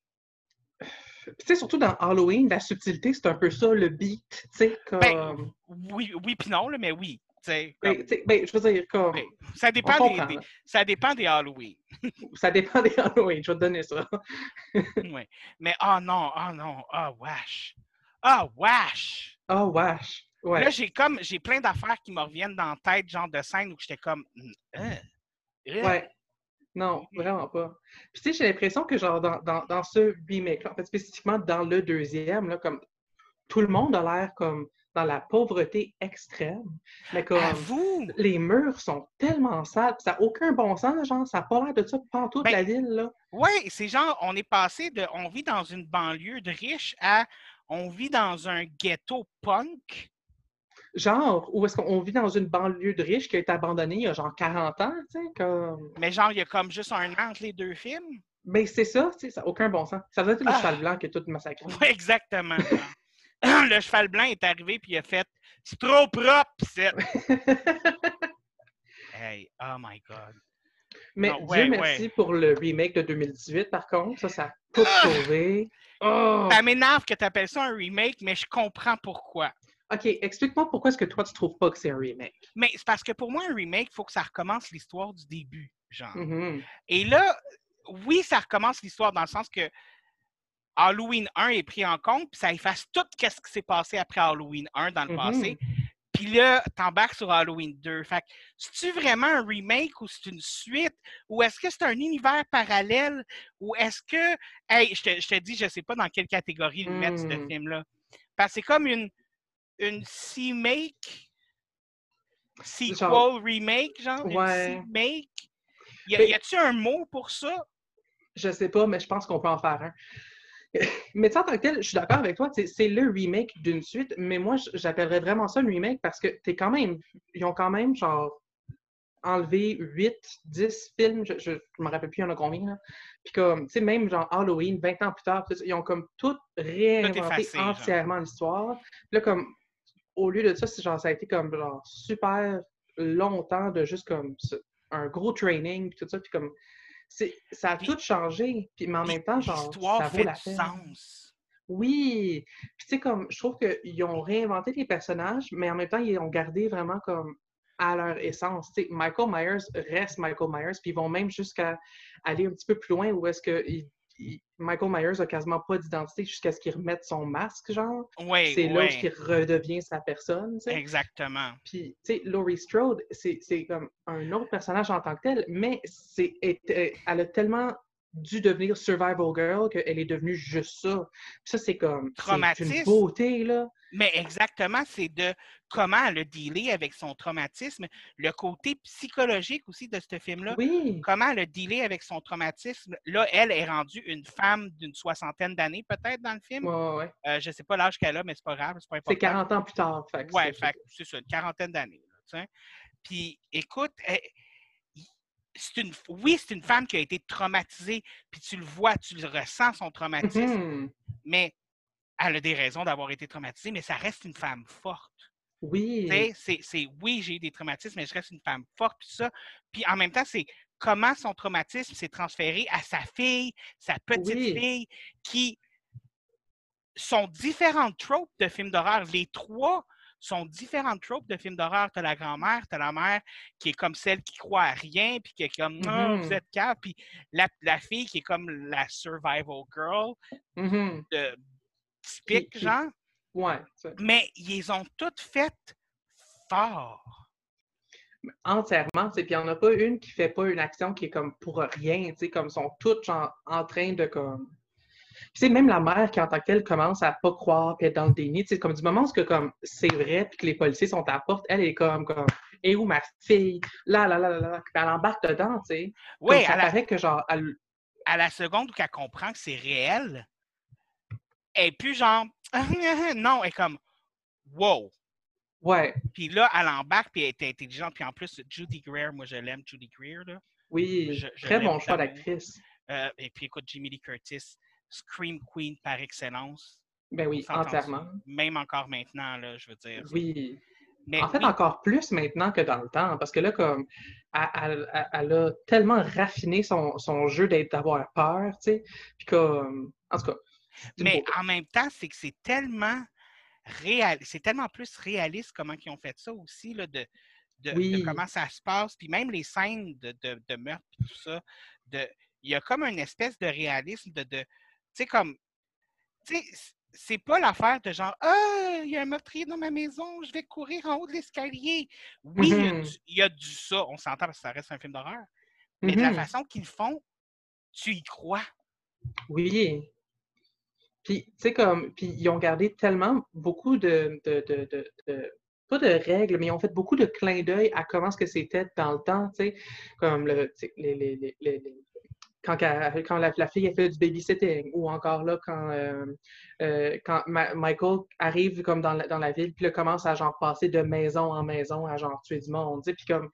Tu sais, surtout dans Halloween, la subtilité, c'est un peu ça, le beat. Tu sais, comme. Ben, Oui, oui puis non, là, mais oui. tu sais, Ben, ben, je veux dire, comme. oui. ça, dépend des, ça dépend des Halloween. Ça dépend des Halloween, je vais te donner ça. Oui. Mais oh non, oh non, oh wesh. Oh wesh. Oh, wesh. Ouais. Là, j'ai comme j'ai plein d'affaires qui me reviennent dans la tête, genre de scène où j'étais comme Hum, euh, euh. Ouais. Non, vraiment pas. Puis tu sais, j'ai l'impression que genre dans, dans, dans ce remake, en fait spécifiquement dans le deuxième, là, comme tout le monde a l'air comme dans la pauvreté extrême. Mais comme Avoue! les murs sont tellement sales, ça n'a aucun bon sens, genre, ça n'a pas l'air de ça pendant toute Ben, la ville, là. Oui, c'est genre, on est passé de, on vit dans une banlieue de riches à, on vit dans un ghetto punk. Genre, ou est-ce qu'on vit dans une banlieue de riches qui a été abandonnée il y a genre 40 ans, tu sais, comme... Mais genre, il y a comme juste un an entre les deux films? Ben, c'est ça, tu sais, ça n'a aucun bon sens. Ça doit être le Ah. cheval blanc qui est tout massacré. Oui, exactement. le cheval blanc est arrivé puis il a fait C'est trop propre, c'est. Hey, oh my God. Mais Non, Dieu ouais, merci pour le remake de 2018, par contre. Ça, ça a tout Ah! sauvé. Oh! Ça m'énerve que tu appelles ça un remake, mais je comprends pourquoi. OK, explique-moi pourquoi est-ce que toi, tu trouves pas que c'est un remake? Mais c'est parce que pour moi, un remake, il faut que ça recommence l'histoire du début, genre. Mhm. Et là, oui, ça recommence l'histoire dans le sens que Halloween 1 est pris en compte, puis ça efface tout ce qui s'est passé après Halloween 1 dans le Mhm. passé. Puis là, t'embarques sur Halloween 2. Fait que, c'est-tu vraiment un remake ou c'est une suite? Ou est-ce que c'est un univers parallèle? Ou est-ce que. Hey, je te, je te dis, je sais pas dans quelle catégorie le mettre, ce Hmm. film-là. Parce que c'est comme une, une C-make? Sequel, Genre- remake, genre? Ouais. Une C-make? Y a- Mais- y a-tu un mot pour ça? Je sais pas, mais je pense qu'on peut en faire un. Mais tu sais, en tant que tel, je suis d'accord avec toi, tu c'est le remake d'une suite, mais moi, j'appellerais vraiment ça un remake parce que t'es quand même, ils ont quand même, genre, enlevé 8, 10 films, je, je me rappelle plus, il y en a combien, là? Puis comme, tu sais, même genre Halloween, 20 ans plus tard, ils ont comme tout réinventé effacé, entièrement l'histoire. Là, comme, au lieu de ça, genre, ça a été comme, genre, super longtemps de juste comme, un gros training, puis tout ça, puis comme, c'est, ça a tout changé, puis mais en même temps, genre, ça vaut fait la du peine. sens. Oui! Puis tu sais, comme, je trouve qu'ils ont réinventé les personnages, mais en même temps, ils ont gardé vraiment comme à leur essence. Tu sais, Michael Myers reste Michael Myers, puis ils vont même jusqu'à aller un petit peu plus loin où est-ce il- Michael Myers a quasiment pas d'identité jusqu'à ce qu'il remette son masque, genre. Oui, C'est là où il redevient sa personne, tu sais. Exactement. Puis, tu sais, Laurie Strode, c'est comme un autre personnage en tant que tel, mais c'est est- euh, elle a tellement dû devenir Survival Girl qu'elle est devenue juste ça. Ça, c'est comme... C'est une Traumatisme. beauté, là. Mais exactement, c'est de comment elle a dealé avec son traumatisme, le côté psychologique aussi de ce film-là. Oui, Comment elle a dealé avec son traumatisme. Là, elle est rendue une femme d'une soixantaine d'années, peut-être, dans le film. ouais, ouais. Euh, je ne sais pas l'âge qu'elle a, mais c'est pas grave, c'est pas important. C'est 40 ans plus tard. Fait Ouais, c'est- ça, une quarantaine d'années. Puis, écoute, c'est une, oui, c'est une femme qui a été traumatisée, puis tu le vois, tu le ressens, son traumatisme, Mhm. mais elle a des raisons d'avoir été traumatisée, mais ça reste une femme forte. Oui, c'est, c'est- oui, j'ai eu des traumatismes, mais je reste une femme forte, puis ça. Puis en même temps, c'est comment son traumatisme s'est transféré à sa fille, sa petite Oui. fille, qui sont différentes tropes de films d'horreur. Les trois sont différentes tropes de films d'horreur. Tu as la grand-mère, tu as la mère qui est comme celle qui croit à rien, puis qui est comme non, vous Mhm. êtes cave, puis la, la fille qui est comme la survival girl, Mhm. de typique, qui- genre. ouais. Mais ils ont toutes faites fort. Entièrement, tu sais, puis il n'y en a pas une qui fait pas une action qui est comme pour rien, tu sais, comme sont toutes genre, en train de comme... Puis c'est même la mère qui en tant que telle commence à pas croire puis être dans le déni, tu sais, comme du moment où comme c'est vrai puis que les policiers sont à la porte, elle est comme comme et où ma fille là là là là là puis elle embarque dedans, tu sais. Oui, Comme ça à la, que genre elle... à la seconde où elle comprend que c'est réel, elle est plus genre non, elle est comme wow. ouais, Puis là, elle embarque, puis elle est intelligente. Puis en plus, Judy Greer, moi je l'aime, Judy Greer. Là. oui, Je- je très bon choix d'actrice. Euh, et puis écoute, Jimmy Lee Curtis, Scream Queen par excellence. Ben oui, entièrement. Même encore maintenant, là, je veux dire. Oui. Mais En fait, oui, encore plus maintenant que dans le temps, parce que là, comme, elle, elle- a tellement raffiné son, son jeu d'avoir peur, tu sais, puis comme, en tout cas, Mais en même temps, c'est que c'est tellement réel, c'est tellement plus réaliste comment ils ont fait ça aussi, là, de, de, comment ça se passe. Puis même les scènes de, de, de meurtre, tout ça, de, il y a comme une espèce de réalisme de, sais, comme, tu sais, c- c'est pas l'affaire de genre, ah, il y a un meurtrier dans ma maison, je vais courir en haut de l'escalier. Oui, il y a Mhm. du- il y, a du ça, on s'entend parce que ça reste un film d'horreur, mais de la Mhm. façon qu'ils font, tu y crois. Oui. Puis, tu sais, comme, puis ils ont gardé tellement beaucoup de, de, de, de- de- pas de règles, mais ils ont fait beaucoup de clins d'œil à comment ce que c'était dans le temps, tu sais, comme le, les, quand, la, fille a fait du babysitting, ou encore là, quand, euh, euh, quand Michael arrive comme dans la, ville, puis là, commence à genre passer de maison en maison à genre tuer du monde, puis comme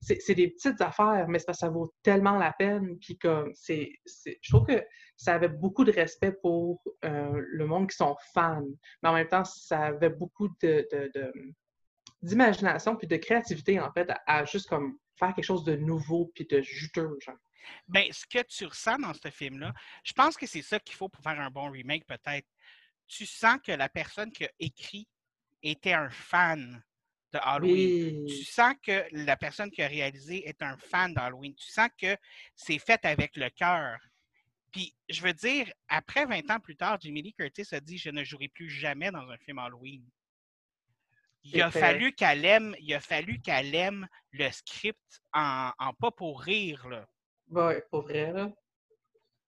c'est des petites affaires, mais ça vaut tellement la peine. Puis comme c'est, je trouve que ça avait beaucoup de respect pour euh, le monde qui sont fans, mais en même temps, ça avait beaucoup d'imagination puis de créativité en fait à, juste comme faire quelque chose de nouveau puis de juteux genre. Ben, ce que tu ressens dans ce film-là, je pense que c'est ça qu'il faut pour faire un bon remake, peut-être. Tu sens que la personne qui a écrit était un fan de Halloween. Tu sens que la personne qui a réalisé est un fan d'Halloween. Tu sens que c'est fait avec le cœur. Puis, je veux dire, après 20 ans plus tard, Jimmy Lee Curtis a dit Je ne jouerai plus jamais dans un film Halloween. Il a, fallu qu'elle aime, il a fallu qu'elle aime le script en, pas pour rire. Là. Ouais, pour vrai, là.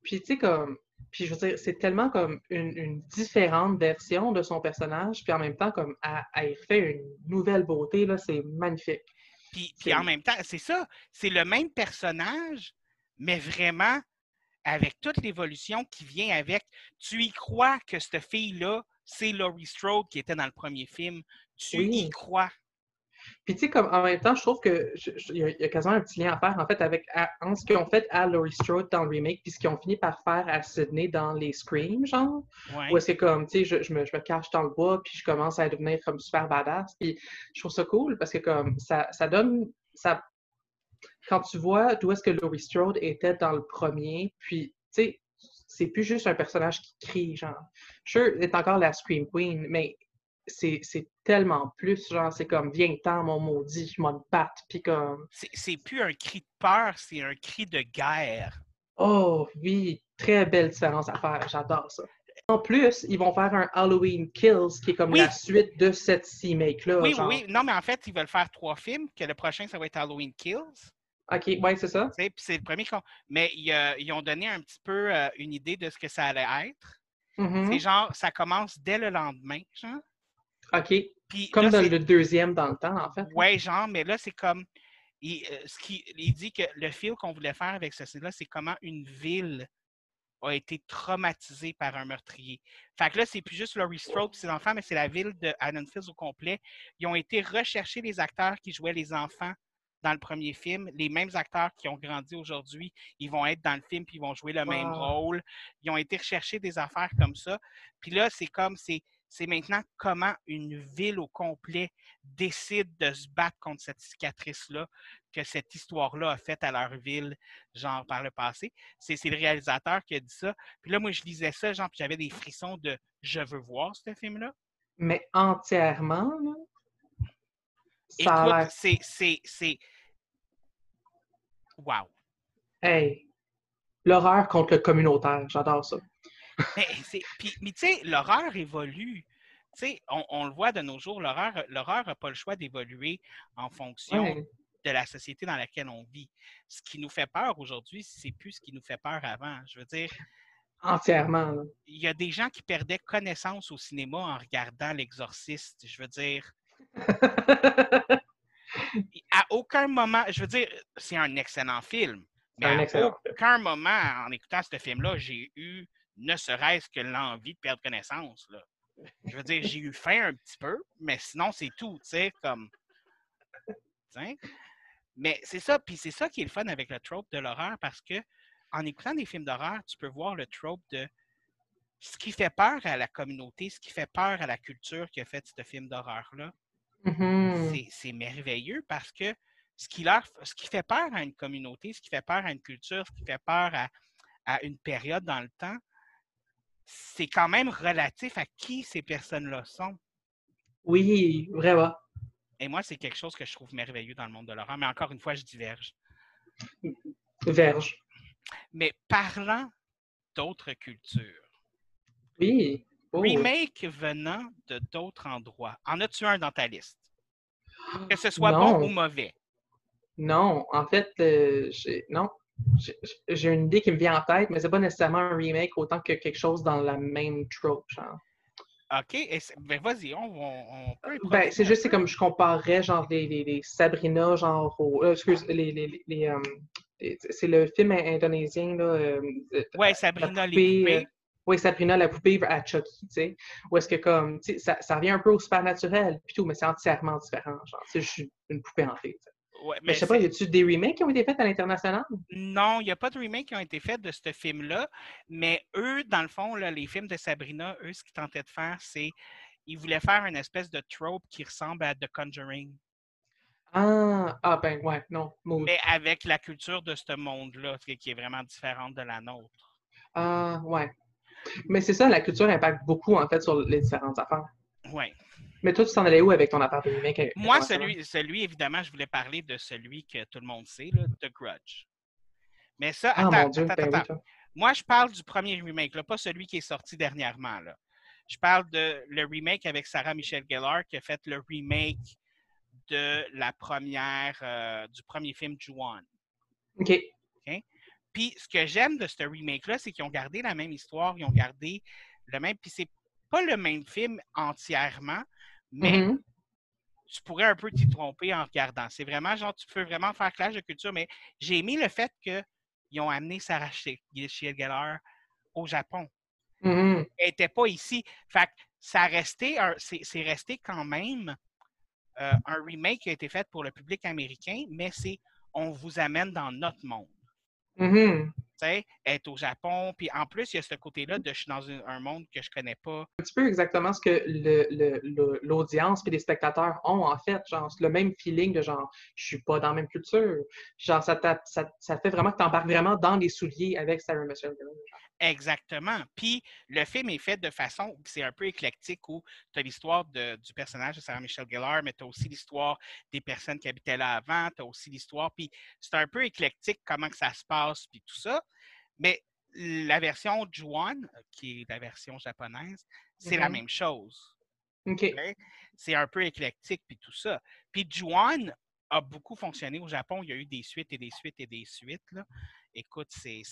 Puis, tu sais, comme. Puis, je veux dire, c'est tellement comme une, différente version de son personnage, puis en même temps, comme, elle, fait une nouvelle beauté, là, c'est magnifique. Puis, puis en même temps, c'est ça, c'est le même personnage, mais vraiment avec toute l'évolution qui vient avec. Tu y crois que cette fille-là, c'est Laurie Strode qui était dans le premier film. Tu y crois. Puis, tu sais, comme en même temps, je trouve qu'il y, a, y a quasiment un petit lien à faire, en fait, avec ce qu'ils ont fait à Laurie Strode dans le remake, puis ce qu'ils ont fini par faire à Sydney dans les Scream, genre. Ouais. Où c'est comme, tu sais, je, me, je, me, cache dans le bois, puis je commence à devenir comme super badass. Puis, je trouve ça cool parce que, comme, ça, ça donne. Ça, quand tu vois d'où est-ce que Laurie Strode était dans le premier, puis, tu sais, c'est plus juste un personnage qui crie, genre. Sure, elle est encore la Scream Queen, mais c'est tellement plus, genre, c'est comme, viens-t'en, mon maudit, je m'en batte, puis comme... C'est plus un cri de peur, c'est un cri de guerre. Oh, oui, très belle différence à faire, j'adore ça. En plus, ils vont faire un Halloween Kills, qui est comme la suite de cette remake-là. Oui, oui, non, mais en fait, ils veulent faire trois films, que le prochain, ça va être Halloween Kills. OK, oui, c'est ça. C'est le premier. Mais ils, ont donné un petit peu euh, une idée de ce que ça allait être. Mm-hmm. C'est genre, ça commence dès le lendemain, genre. OK. comme dans le deuxième dans le temps, en fait. Oui, genre, mais là, c'est comme. Il, euh, ce qui, il dit que le fil qu'on voulait faire avec ceci-là, c'est comment une ville a été traumatisée par un meurtrier. Fait que là, c'est plus juste Laurie Strode et ses enfants, mais c'est la ville de Fields au complet. Ils ont été rechercher les acteurs qui jouaient les enfants dans le premier film. Les mêmes acteurs qui ont grandi aujourd'hui, ils vont être dans le film puis ils vont jouer le même rôle. Ils ont été rechercher des affaires comme ça. Puis là, c'est comme, c'est c'est maintenant comment une ville au complet décide de se battre contre cette cicatrice-là que cette histoire-là a faite à leur ville, genre par le passé. C'est le réalisateur qui a dit ça. Puis là, moi, je lisais ça, genre, puis j'avais des frissons de je veux voir ce film-là. Mais entièrement, là? Ça Écoute, c'est. Wow. Hey, l'horreur contre le communautaire, j'adore ça mais tu sais, l'horreur évolue. On, on, le voit de nos jours, l'horreur n'a pas le choix d'évoluer en fonction de la société dans laquelle on vit. Ce qui nous fait peur aujourd'hui, c'est plus ce qui nous fait peur avant. Je veux dire. Entièrement. Il y a des gens qui perdaient connaissance au cinéma en regardant L'Exorciste. Je veux dire. à aucun moment, je veux dire, c'est un excellent film. Mais à aucun moment, en écoutant ce film-là, j'ai eu ne serait-ce que l'envie de perdre connaissance. Là. Je veux dire, j'ai eu faim un petit peu, mais sinon, c'est tout, tu sais, comme. Mais c'est ça, puis c'est ça qui est le fun avec le trope de l'horreur, parce que en écoutant des films d'horreur, tu peux voir le trope de ce qui fait peur à la communauté, ce qui fait peur à la culture qui a fait ce film d'horreur-là. Mm-hmm. C'est merveilleux parce que ce qui, leur, ce qui fait peur à une communauté, ce qui fait peur à une culture, ce qui fait peur à, à une période dans le temps, c'est quand même relatif à qui ces personnes-là sont. Oui, vraiment. Et moi, c'est quelque chose que je trouve merveilleux dans le monde de l'horreur, mais encore une fois, je diverge. Verge. Mais parlant d'autres cultures. Oui. Oh, remake venant de d'autres endroits. En as-tu un dans ta liste? Que ce soit bon ou mauvais? Non, en fait, euh, non j'ai une idée qui me vient en tête, mais c'est pas nécessairement un remake autant que quelque chose dans la même trope, genre. OK, ben vas-y, on, peut. Ben, c'est juste, c'est comme je comparerais, genre, les, les, Sabrina, genre, aux, euh, excuse, les, les, les, euh, c'est le film indonésien, là. euh, Ouais, Sabrina les poupée, poupées. euh, oui, Sabrina la poupée à Chucky, tu sais. Où est-ce que comme, tu sais, ça, ça revient un peu au supernaturel, puis tout, mais c'est entièrement différent. Genre, je suis une poupée tu sais. Ouais, Mais mais je sais pas, y a-tu des remakes qui ont été faits à l'international? Non, il n'y a pas de remake qui ont été faits de ce film-là, mais eux, dans le fond, là, les films de Sabrina, eux, ce qu'ils tentaient de faire, c'est ils voulaient faire une espèce de trope qui ressemble à The Conjuring, Ah, ah ben ouais, non, mais avec la culture de ce monde-là, qui est vraiment différente de la nôtre. Ah, ouais. Mais c'est ça, la culture impacte beaucoup, en fait, sur les différentes affaires. Ouais. Mais toi, tu t'en allais où avec ton appart de remake? euh, Moi, international? celui, celui, évidemment, je voulais parler de celui que tout le monde sait, là, The Grudge. Mais ça, Ah, attends, mon Dieu, attends, ben attends. Moi, je parle du premier remake, là, pas celui qui est sorti dernièrement. Là. Je parle de le remake avec Sarah Michelle Gellar qui a fait le remake de la première, euh, du premier film Juan. OK? Puis ce que j'aime de ce remake-là, c'est qu'ils ont gardé la même histoire, ils ont gardé le même. Puis c'est pas le même film entièrement, mais tu pourrais un peu t'y tromper en regardant. C'est vraiment genre, tu peux vraiment faire clash de culture, mais j'ai aimé le fait qu'ils ont amené Sarah Michelle Gellar au Japon. Mhm. elle n'était pas ici. Fait que ça un- c'est resté quand même euh, un remake qui a été fait pour le public américain, mais c'est on vous amène dans notre monde. Mhm. Tu sais, être au Japon, puis en plus, il y a ce côté-là de je suis dans un, un monde que je connais pas. Un petit peu exactement ce que le- le- le- l'audience et les spectateurs ont, en fait. Genre, le même feeling de genre, je suis pas dans la même culture. Genre, ça, ça, ça fait vraiment que tu embarques vraiment dans les souliers avec Sarah Michelle Gellar. Exactement. Puis le film est fait de façon, c'est un peu éclectique où tu as l'histoire du personnage de Sarah Michelle Gellar, mais tu as aussi l'histoire des personnes qui habitaient là avant, tu as aussi l'histoire, puis c'est un peu éclectique comment que ça se passe, puis tout ça. Mais la version Juan, qui est la version japonaise, c'est la Mhm. même chose. OK. ok? C'est un peu éclectique, puis tout ça. Puis Juan a beaucoup fonctionné au Japon. Il y a eu des suites et des suites et des suites. Là. Écoute, c'est.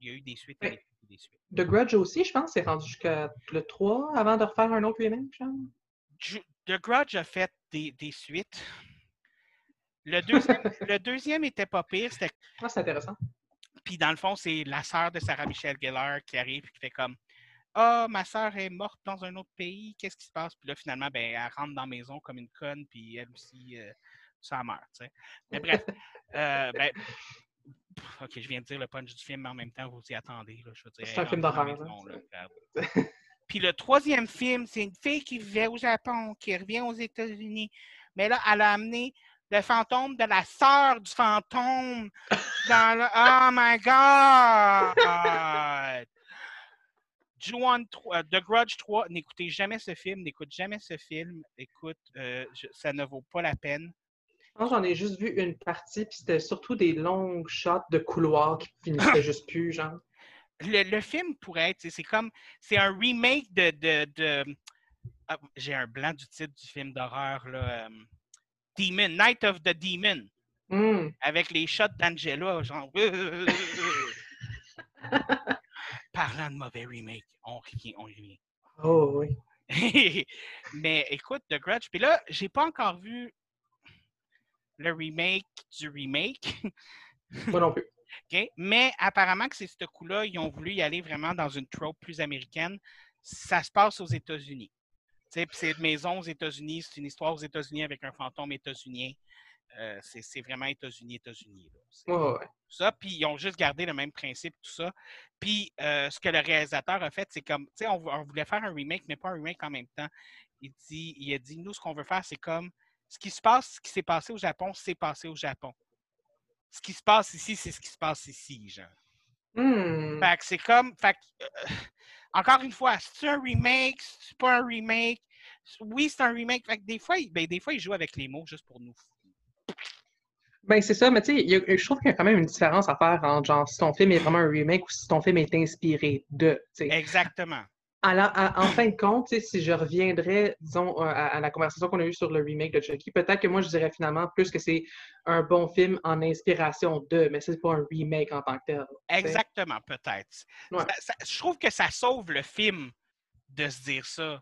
Il y a eu des suites et des, suites. The Grudge aussi, je pense, c'est rendu jusqu'à le 3 avant de refaire un autre remake, genre. The Grudge a fait des, des suites. Le deuxième, le deuxième était pas pire. C'était Ah, c'est intéressant. Puis dans le fond, c'est la sœur de Sarah Michelle Gellar qui arrive et qui fait comme Ah, ma sœur est morte dans un autre pays, qu'est-ce qui se passe? Puis là, finalement, ben, elle rentre dans la maison comme une conne, puis elle aussi, euh, ça meurt. tu sais. Mais bref, euh, ben, pff, OK, je viens de dire le punch du film, mais en même temps, vous y attendez. Là, je veux dire, C'est un film d'horreur, hein. Puis le troisième film, c'est une fille qui vivait au Japon, qui revient aux États-Unis. Mais là, elle a amené le fantôme de la sœur du fantôme dans le... Oh my God! Ju-on 3, euh, The Grudge 3, n'écoutez jamais ce film, n'écoute jamais ce film. Écoute, euh, je- ça ne vaut pas la peine. Moi, j'en ai juste vu une partie, puis c'était surtout des longues shots de couloirs qui finissaient juste plus, genre. Le, le film pourrait être, c'est- c'est comme, c'est un remake de, de, de- ah, j'ai un blanc du titre du film d'horreur, là, euh, Demon, Night of the Demon, Hmm. avec les shots d'Angela, genre. Parlant de mauvais remake, on revient, on revient. Oh oui. Mais écoute, The Grudge. Puis là, j'ai pas encore vu le remake du remake. Moi non plus. Mais apparemment que c'est ce coup-là, ils ont voulu y aller vraiment dans une trope plus américaine. Ça se passe aux États-Unis. C'est une maison aux États-Unis, c'est une histoire aux États-Unis avec un fantôme états-unien. Euh, c'est vraiment États-Unis, États-Unis. Ouais, ça, puis ils ont juste gardé le même principe, tout ça. Puis euh, ce que le réalisateur a fait, c'est comme, tu sais, on, on voulait faire un remake, mais pas un remake en même temps. Il, dit, il a dit, nous, ce qu'on veut faire, c'est comme, ce qui se passe, ce qui s'est passé au Japon, c'est passé au Japon. Ce qui se passe ici, c'est ce qui se passe ici, genre. Hmm. Fait que c'est comme, fait que, euh, encore une fois, c'est un remake, c'est pas un remake. Oui, c'est un remake. Fait que des fois, il- ben, des fois, ils jouent avec les mots juste pour nous. Ben, c'est ça, mais tu sais, je trouve qu'il y a quand même une différence à faire entre genre si ton film est vraiment un remake ou si ton film est inspiré de. Exactement. Alors, à- en fin de compte, si je reviendrais, disons, euh, à, à la conversation qu'on a eue sur le remake de Chucky, peut-être que moi, je dirais finalement plus que c'est un bon film en inspiration de, mais c'est pas un remake en tant que tel. Exactement, peut-être. Ouais. Je trouve que ça sauve le film de se dire ça.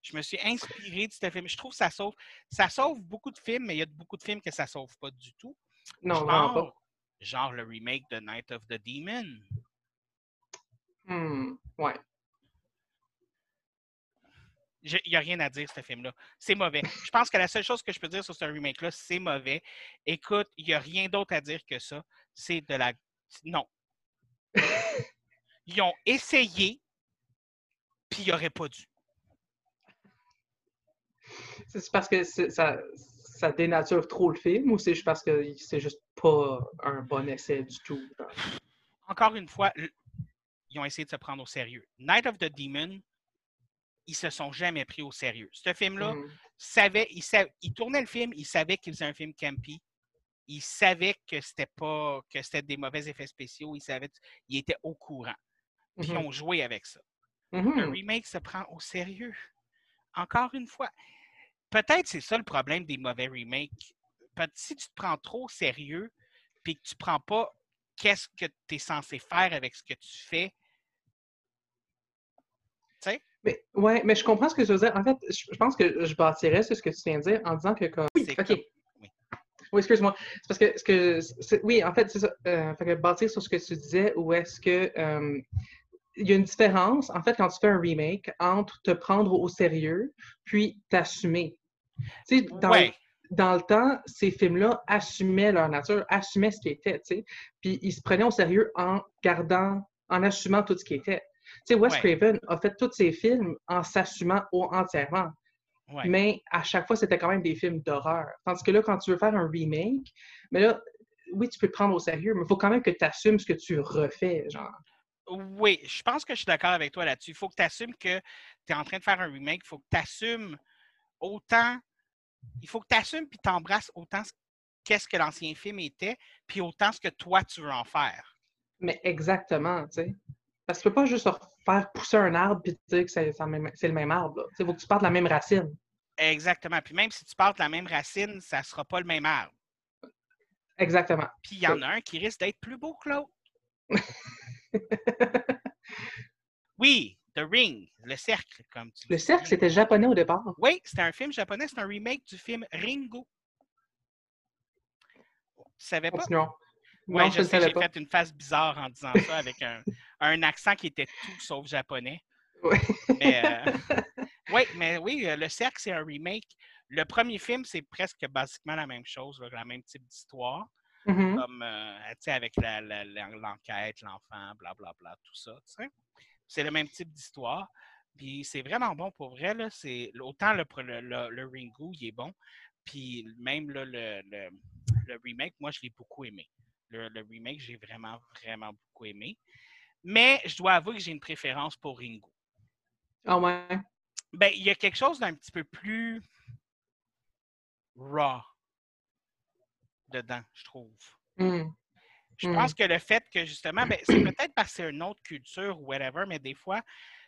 Je me suis inspiré de ce film. Je trouve que ça sauve. Ça sauve beaucoup de films, mais il y a beaucoup de films que ça sauve pas du tout. Non, Genre, pas. Genre le remake de Night of the Demon. Hmm, ouais. Il n'y a rien à dire, ce film-là. C'est mauvais. Je pense que la seule chose que je peux dire sur ce remake-là, c'est mauvais. Écoute, il n'y a rien d'autre à dire que ça. C'est de la. Non. Ils ont essayé, puis ils n'auraient pas dû. C'est parce que ça, ça dénature trop le film ou c'est juste parce que c'est juste pas un bon essai du tout? Encore une fois, ils ont essayé de se prendre au sérieux. Night of the Demon, ils se sont jamais pris au sérieux. Ce film-là, mm. savait, il, tournait le film, il savait qu'il faisait un film campy. Il savait que c'était pas que c'était des mauvais effets spéciaux. Il savait, il était au courant. Puis ils mm-hmm. ont joué avec ça. Le mm-hmm. remake se prend au sérieux. Encore une fois, peut-être c'est ça le problème des mauvais remakes. Si tu te prends trop au sérieux, puis que tu prends pas qu'est-ce que tu es censé faire avec ce que tu fais? Mais, ouais, mais je comprends ce que tu veux dire. En fait, je pense que je bâtirais sur ce que tu viens de dire en disant que comme. Oui, OK. Oui, excuse-moi. C'est parce que, ce que oui, en fait, c'est ça. Euh, fait que bâtir sur ce que tu disais, ou est-ce que euh, il y a une différence, en fait, quand tu fais un remake, entre te prendre au sérieux puis t'assumer. Tu sais, dans, dans, le temps, ces films-là assumaient leur nature, assumaient ce qui était, tu sais. Puis ils se prenaient au sérieux en gardant, en assumant tout ce qui était. Tu sais, Wes Craven a fait tous ses films en s'assumant entièrement. Mais à chaque fois, c'était quand même des films d'horreur. Tandis que là, quand tu veux faire un remake, mais là, oui, tu peux te prendre au sérieux, mais il faut quand même que tu assumes ce que tu refais, genre. Oui, je pense que je suis d'accord avec toi là-dessus. Il faut que tu assumes que tu es en train de faire un remake. Il faut que tu assumes autant. Il faut que tu assumes puis t'embrasses autant qu'est-ce que l'ancien film était, puis autant ce que toi tu veux en faire. Mais exactement, tu sais. Parce que tu peux pas juste faire pousser un arbre et dire que c'est le même arbre. Il faut que tu partes de la même racine. Exactement. Puis même si tu partes de la même racine, ça ne sera pas le même arbre. Exactement. Puis il y en a un qui risque d'être plus beau que l'autre. oui, The Ring, le cercle, comme tu Le cercle, c'était japonais au départ. Oui, c'était un film japonais, c'est un remake du film Ringo. Tu savais pas? Oui, je, sais, j'ai fait une face bizarre en disant ça avec un, accent qui était tout sauf japonais. Oui. Mais, euh, mais oui, euh, Le Cercle, c'est un remake. Le premier film, c'est presque basiquement la même chose, le même type d'histoire. Mm-hmm. Comme, euh, tu sais, avec l'enquête, l'enfant, blablabla, tout ça, C'est le même type d'histoire. Puis c'est vraiment bon pour vrai. Là, autant le, le, le, Ringu, il est bon. Puis même le, le, remake, moi, je l'ai beaucoup aimé. Le, remake, j'ai vraiment, vraiment beaucoup aimé. Mais je dois avouer que j'ai une préférence pour Ringo. Ah ouais? Ben, il y a quelque chose d'un petit peu plus raw dedans, je trouve. Mmh. Je pense mmh. que le fait que justement, ben, c'est peut-être parce que c'est une autre culture ou whatever, mais des fois,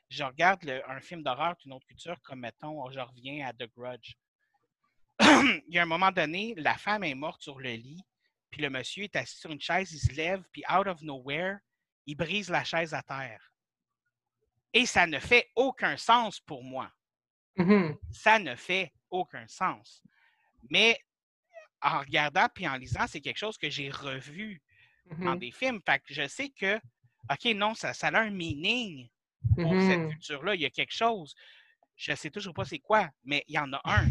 je regarde un film d'horreur d'une autre culture, comme mettons, je reviens à The Grudge. il y a un moment donné, la femme est morte sur le lit, puis le monsieur est assis sur une chaise, il se lève, puis out of nowhere, il brise la chaise à terre. Et ça ne fait aucun sens pour moi. Mm-hmm. Ça ne fait aucun sens. Mais en regardant puis en lisant, c'est quelque chose que j'ai revu dans mm-hmm. des films. Fait que je sais que, OK, non, ça, ça a un meaning pour cette mm-hmm. culture-là. Il y a quelque chose. Je ne sais toujours pas c'est quoi, mais il y en a un.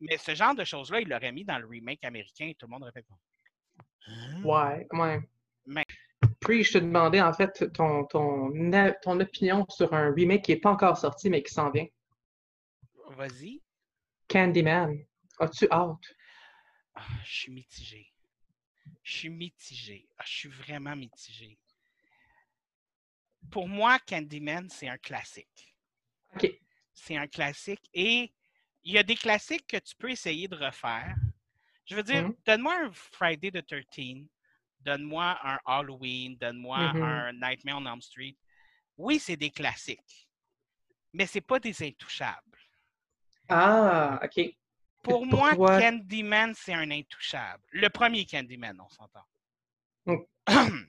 Mais ce genre de choses-là, il l'aurait mis dans le remake américain et tout le monde aurait fait Hein? Ouais, ouais. Mais... Puis, je te demandais, en fait, ton, ton, ton opinion sur un remake qui n'est pas encore sorti, mais qui s'en vient. Vas-y. Candyman. As-tu hâte? Ah, je suis mitigé. Je suis mitigé. Ah, je suis vraiment mitigé. Pour moi, Candyman, c'est un classique. OK. C'est un classique. Et il y a des classiques que tu peux essayer de refaire. Je veux dire, mmh donne-moi un Friday the 13 donne-moi un Halloween, donne-moi mmh un Nightmare on Elm Street. Oui, c'est des classiques, mais c'est pas des intouchables. Ah, OK. Pour moi, Candyman, c'est un intouchable. Le premier Candyman, on s'entend. Mmh.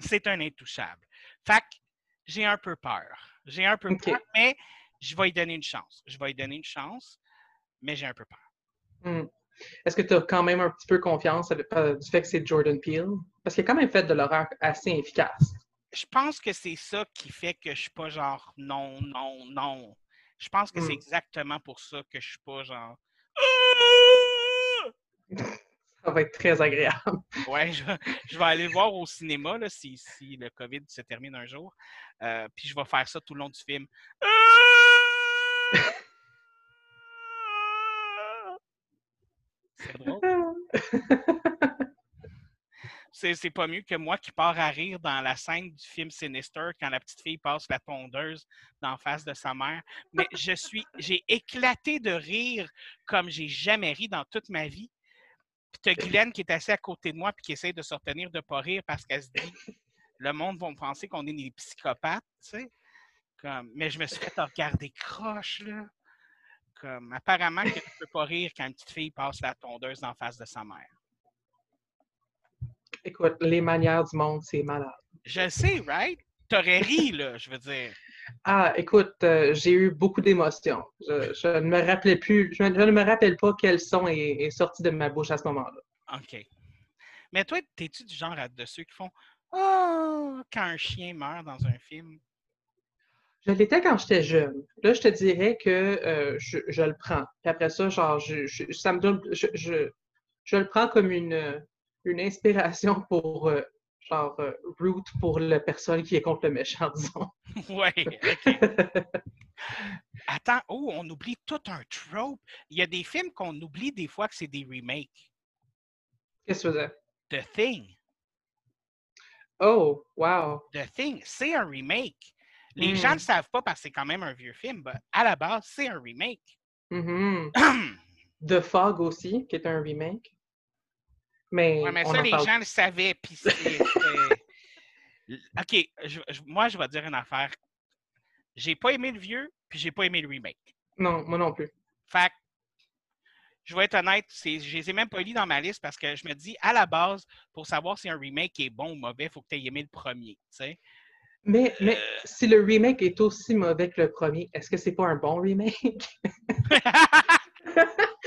c'est un intouchable. Fait que j'ai un peu peur. J'ai un peu peur, mais je vais lui donner une chance. Je vais lui donner une chance, mais j'ai un peu peur. Est-ce que tu as quand même un petit peu confiance avec- euh, du fait que c'est Jordan Peele? Parce qu'il a quand même fait de l'horreur assez efficace. Je pense que c'est ça qui fait que je suis pas genre non, non, non. Je pense que c'est Hmm. exactement pour ça que je suis pas genre. Ça va être très agréable. Ouais, je, vais- je vais aller le voir au cinéma là, si, si le COVID se termine un jour. Euh, puis je vais faire ça tout le long du film. C'est drôle. C'est pas mieux que moi qui pars à rire dans la scène du film Sinister quand la petite fille passe la tondeuse d'en face de sa mère. Mais je suis, j'ai éclaté de rire comme j'ai jamais ri dans toute ma vie. Puis t'as Guylaine qui est assise à côté de moi puis qui essaie de se retenir de pas rire parce qu'elle se dit le monde va me penser qu'on est des psychopathes, tu sais. Comme, mais je me suis fait regarder croche, là. Comme, apparemment que tu peux pas rire quand une petite fille passe la tondeuse en face de sa mère. Écoute, les manières du monde, c'est malade. Je sais, right? T'aurais ri, là, je veux dire. Ah, écoute, euh, j'ai eu beaucoup d'émotions. Je, je ne me rappelais plus, je, ne- je ne me rappelle pas quel son est, est sorti de ma bouche à ce moment-là. OK. Mais toi, t'es-tu du genre à- de ceux qui font Oh quand un chien meurt dans un film? Je l'étais quand j'étais jeune. Là, je te dirais que euh, je, je le prends. Puis après ça, genre, je, je- ça me donne, je, le prends comme une, une inspiration pour, euh, genre, euh, root pour la personne qui est contre le méchant, disons. OK. Attends, oh, on oublie tout un trope. Il y a des films qu'on oublie des fois que c'est des remakes. Qu'est-ce que faisais? The Thing. Oh, wow. The Thing, c'est un remake. Les Hmm. gens ne le savent pas parce que c'est quand même un vieux film. mais à la base, c'est un remake. Mhm. ouais, The Fog aussi, qui est un remake. Mais, mais on ça, les parle gens le savaient. puis OK, je- je- moi, je vais dire une affaire. J'ai pas aimé le vieux, puis j'ai pas aimé le remake. Non, moi non plus. Fait je vais être honnête, je les ai même pas mis dans ma liste parce que je me dis, à la base, pour savoir si un remake est bon ou mauvais, il faut que tu aies aimé le premier. tu sais. Mais, mais Euh. si le remake est aussi mauvais que le premier, est-ce que c'est pas un bon remake?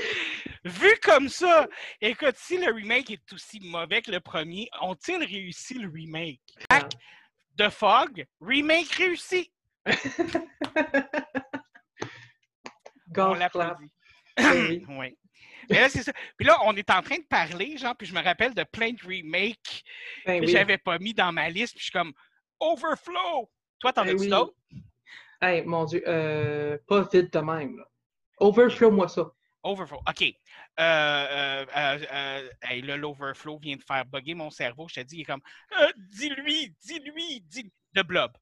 Vu comme ça, écoute, si le remake est aussi mauvais que le premier, ont-ils réussi le remake? Fait que, The Fog, remake réussi. On l'applaudit. Ben oui. oui. Mais là, c'est ça. Puis là, on est en train de parler, genre, puis je me rappelle de plein de remakes Ben que oui. j'avais pas mis dans ma liste, puis je suis comme Overflow. Toi, t'en Ben as-tu d'autres? Hey, mon Dieu, euh, pas vite de même. là. Overflow-moi ça. Overflow. OK. Euh, euh, euh, hey, là, l'overflow vient de faire bugger mon cerveau. Je te dis, il est comme dis-lui, dis-lui, dis The Blob.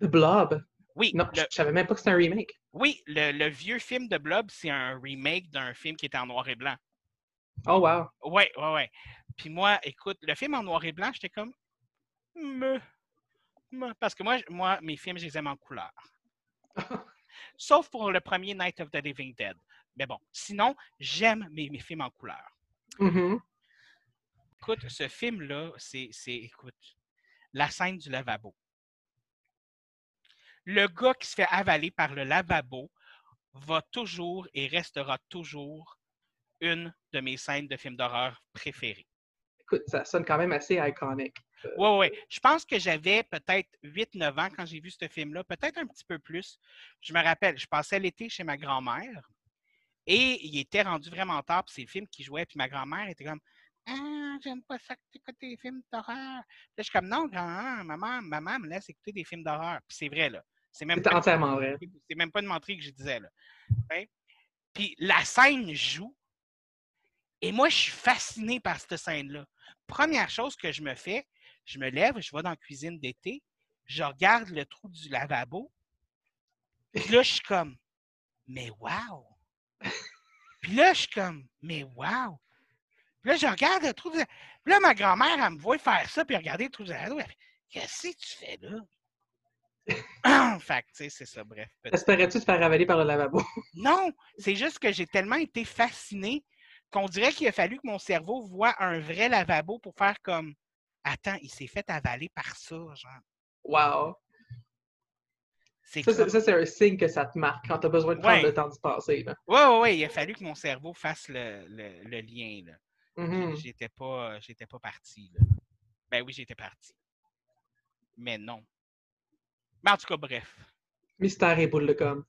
The Blob? Oui, Non, le, je savais même pas que c'était un remake. oui le, le vieux film de Blob, c'est un remake d'un film qui était en noir et blanc. Oh, wow. Oui, oui, oui. Puis moi, écoute, le film en noir et blanc, j'étais comme. Me, me. Parce que moi, moi, mes films, je les aime en couleur. Sauf pour le premier Night of the Living Dead. Mais bon, sinon, j'aime mes, mes films en couleur. Mhm. Écoute, ce film-là, c'est, c'est, écoute, la scène du lavabo. Le gars qui se fait avaler par le lavabo va toujours et restera toujours une de mes scènes de films d'horreur préférées. Écoute, ça sonne quand même assez iconique. Oui, oui. Je pense que j'avais peut-être 8-9 ans quand j'ai vu ce film-là, peut-être un petit peu plus. Je me rappelle, je passais l'été chez ma grand-mère et il était rendu vraiment tard, puis c'est le film qui jouait, puis ma grand-mère était comme Ah, j'aime pas ça que tu écoutes des films d'horreur. Là, je suis comme Non, grand maman, maman me laisse écouter des films d'horreur. Puis c'est vrai, là. C'est même, pas entièrement vrai. c'est même pas une menterie que je disais, là. Puis la scène joue. Et moi, je suis fasciné par cette scène-là. Première chose que je me fais, je me lève, je vais dans la cuisine d'été, je regarde le trou du lavabo. Puis là, je suis comme, mais wow! Puis là, je suis comme, mais wow! Puis là, je regarde le trou du Puis là, ma grand-mère, elle me voit faire ça, puis regarder le trou du lavabo. Elle fait, Qu'est-ce que tu fais là? fait que, tu sais, c'est ça, bref. Espérais-tu te faire avaler par le lavabo? non, c'est juste que j'ai tellement été fasciné qu'on dirait qu'il a fallu que mon cerveau voit un vrai lavabo pour faire comme Attends, il s'est fait avaler par ça, genre. Wow. Ça, comme- ça, c'est un signe que ça te marque quand tu as besoin de prendre Ouais. le temps d'y passer. ouais, ouais, il a fallu que mon cerveau fasse le, le- le lien. Là. Mhm. J'étais pas, j'étais pas parti. Ben oui, j'étais parti. Mais non. Mais en tout cas, bref. Mystère et boule de com.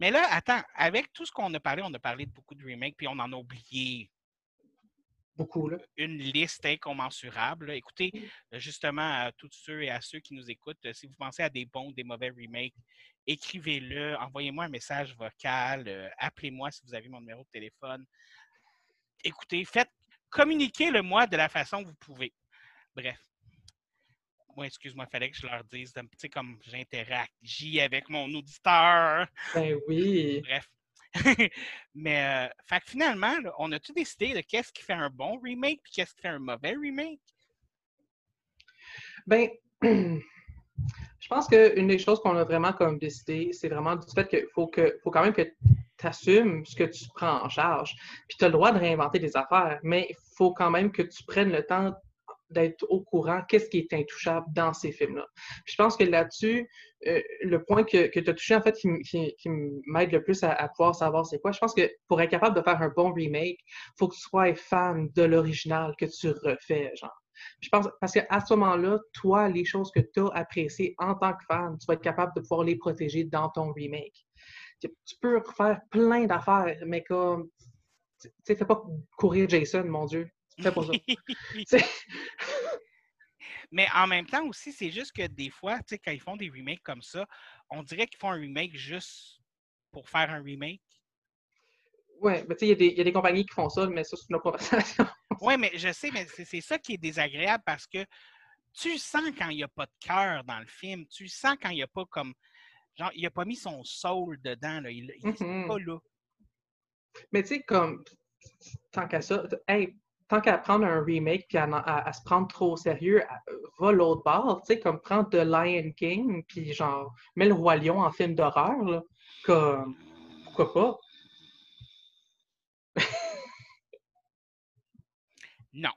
Mais là, attends, avec tout ce qu'on a parlé, on a parlé de beaucoup de remakes, puis on en a oublié Beaucoup, là. une liste incommensurable. là. Écoutez, justement, à tous ceux et à ceux qui nous écoutent, si vous pensez à des bons, des mauvais remakes, écrivez-le, envoyez-moi un message vocal, euh, appelez-moi si vous avez mon numéro de téléphone. Écoutez, faites, communiquez-le moi de la façon que vous pouvez. Bref. Moi, excuse-moi, il fallait que je leur dise, tu sais, comme j'interagis avec mon auditeur. Ben oui. Bref. Mais, euh, fait que finalement, on a-tu décidé de qu'est-ce qui fait un bon remake puis qu'est-ce qui fait un mauvais remake? Ben, je pense qu'une des choses qu'on a vraiment comme décidé, c'est vraiment du fait qu'il faut, que, faut quand même que tu assumes ce que tu prends en charge. Puis tu as le droit de réinventer des affaires, mais il faut quand même que tu prennes le temps d'être au courant qu'est-ce qui est intouchable dans ces films-là. Je pense que là-dessus, euh, le point que, que tu as touché, en fait, qui, qui- m'aide le plus à, pouvoir savoir c'est quoi, je pense que pour être capable de faire un bon remake, il faut que tu sois fan de l'original que tu refais, genre. Je pense, parce qu'à ce moment-là, toi, les choses que tu as appréciées en tant que fan, tu vas être capable de pouvoir les protéger dans ton remake. Tu, peux refaire plein d'affaires, mais comme, tu sais, fais pas courir Jason, mon Dieu. Fais pas ça. Mais en même temps aussi, c'est juste que des fois, tu sais, quand ils font des remakes comme ça, on dirait qu'ils font un remake juste pour faire un remake. ouais, mais tu sais, il y a des- il y, a des compagnies qui font ça, mais ça, c'est une autre conversation. Oui, mais je sais, mais c'est ça qui est désagréable parce que tu sens quand il n'y a pas de cœur dans le film. Tu sens quand il n'y a pas comme. Genre, il n'a pas mis son soul dedans. Là. Il n'est Mhm. pas là. Mais tu sais, comme, tant qu'à ça, hey, tant qu'à prendre un remake puis à, se prendre trop au sérieux, à- va l'autre bord, tu sais, comme prendre The Lion King puis genre, mets le Roi Lion en film d'horreur, là, comme, pourquoi pas? Non.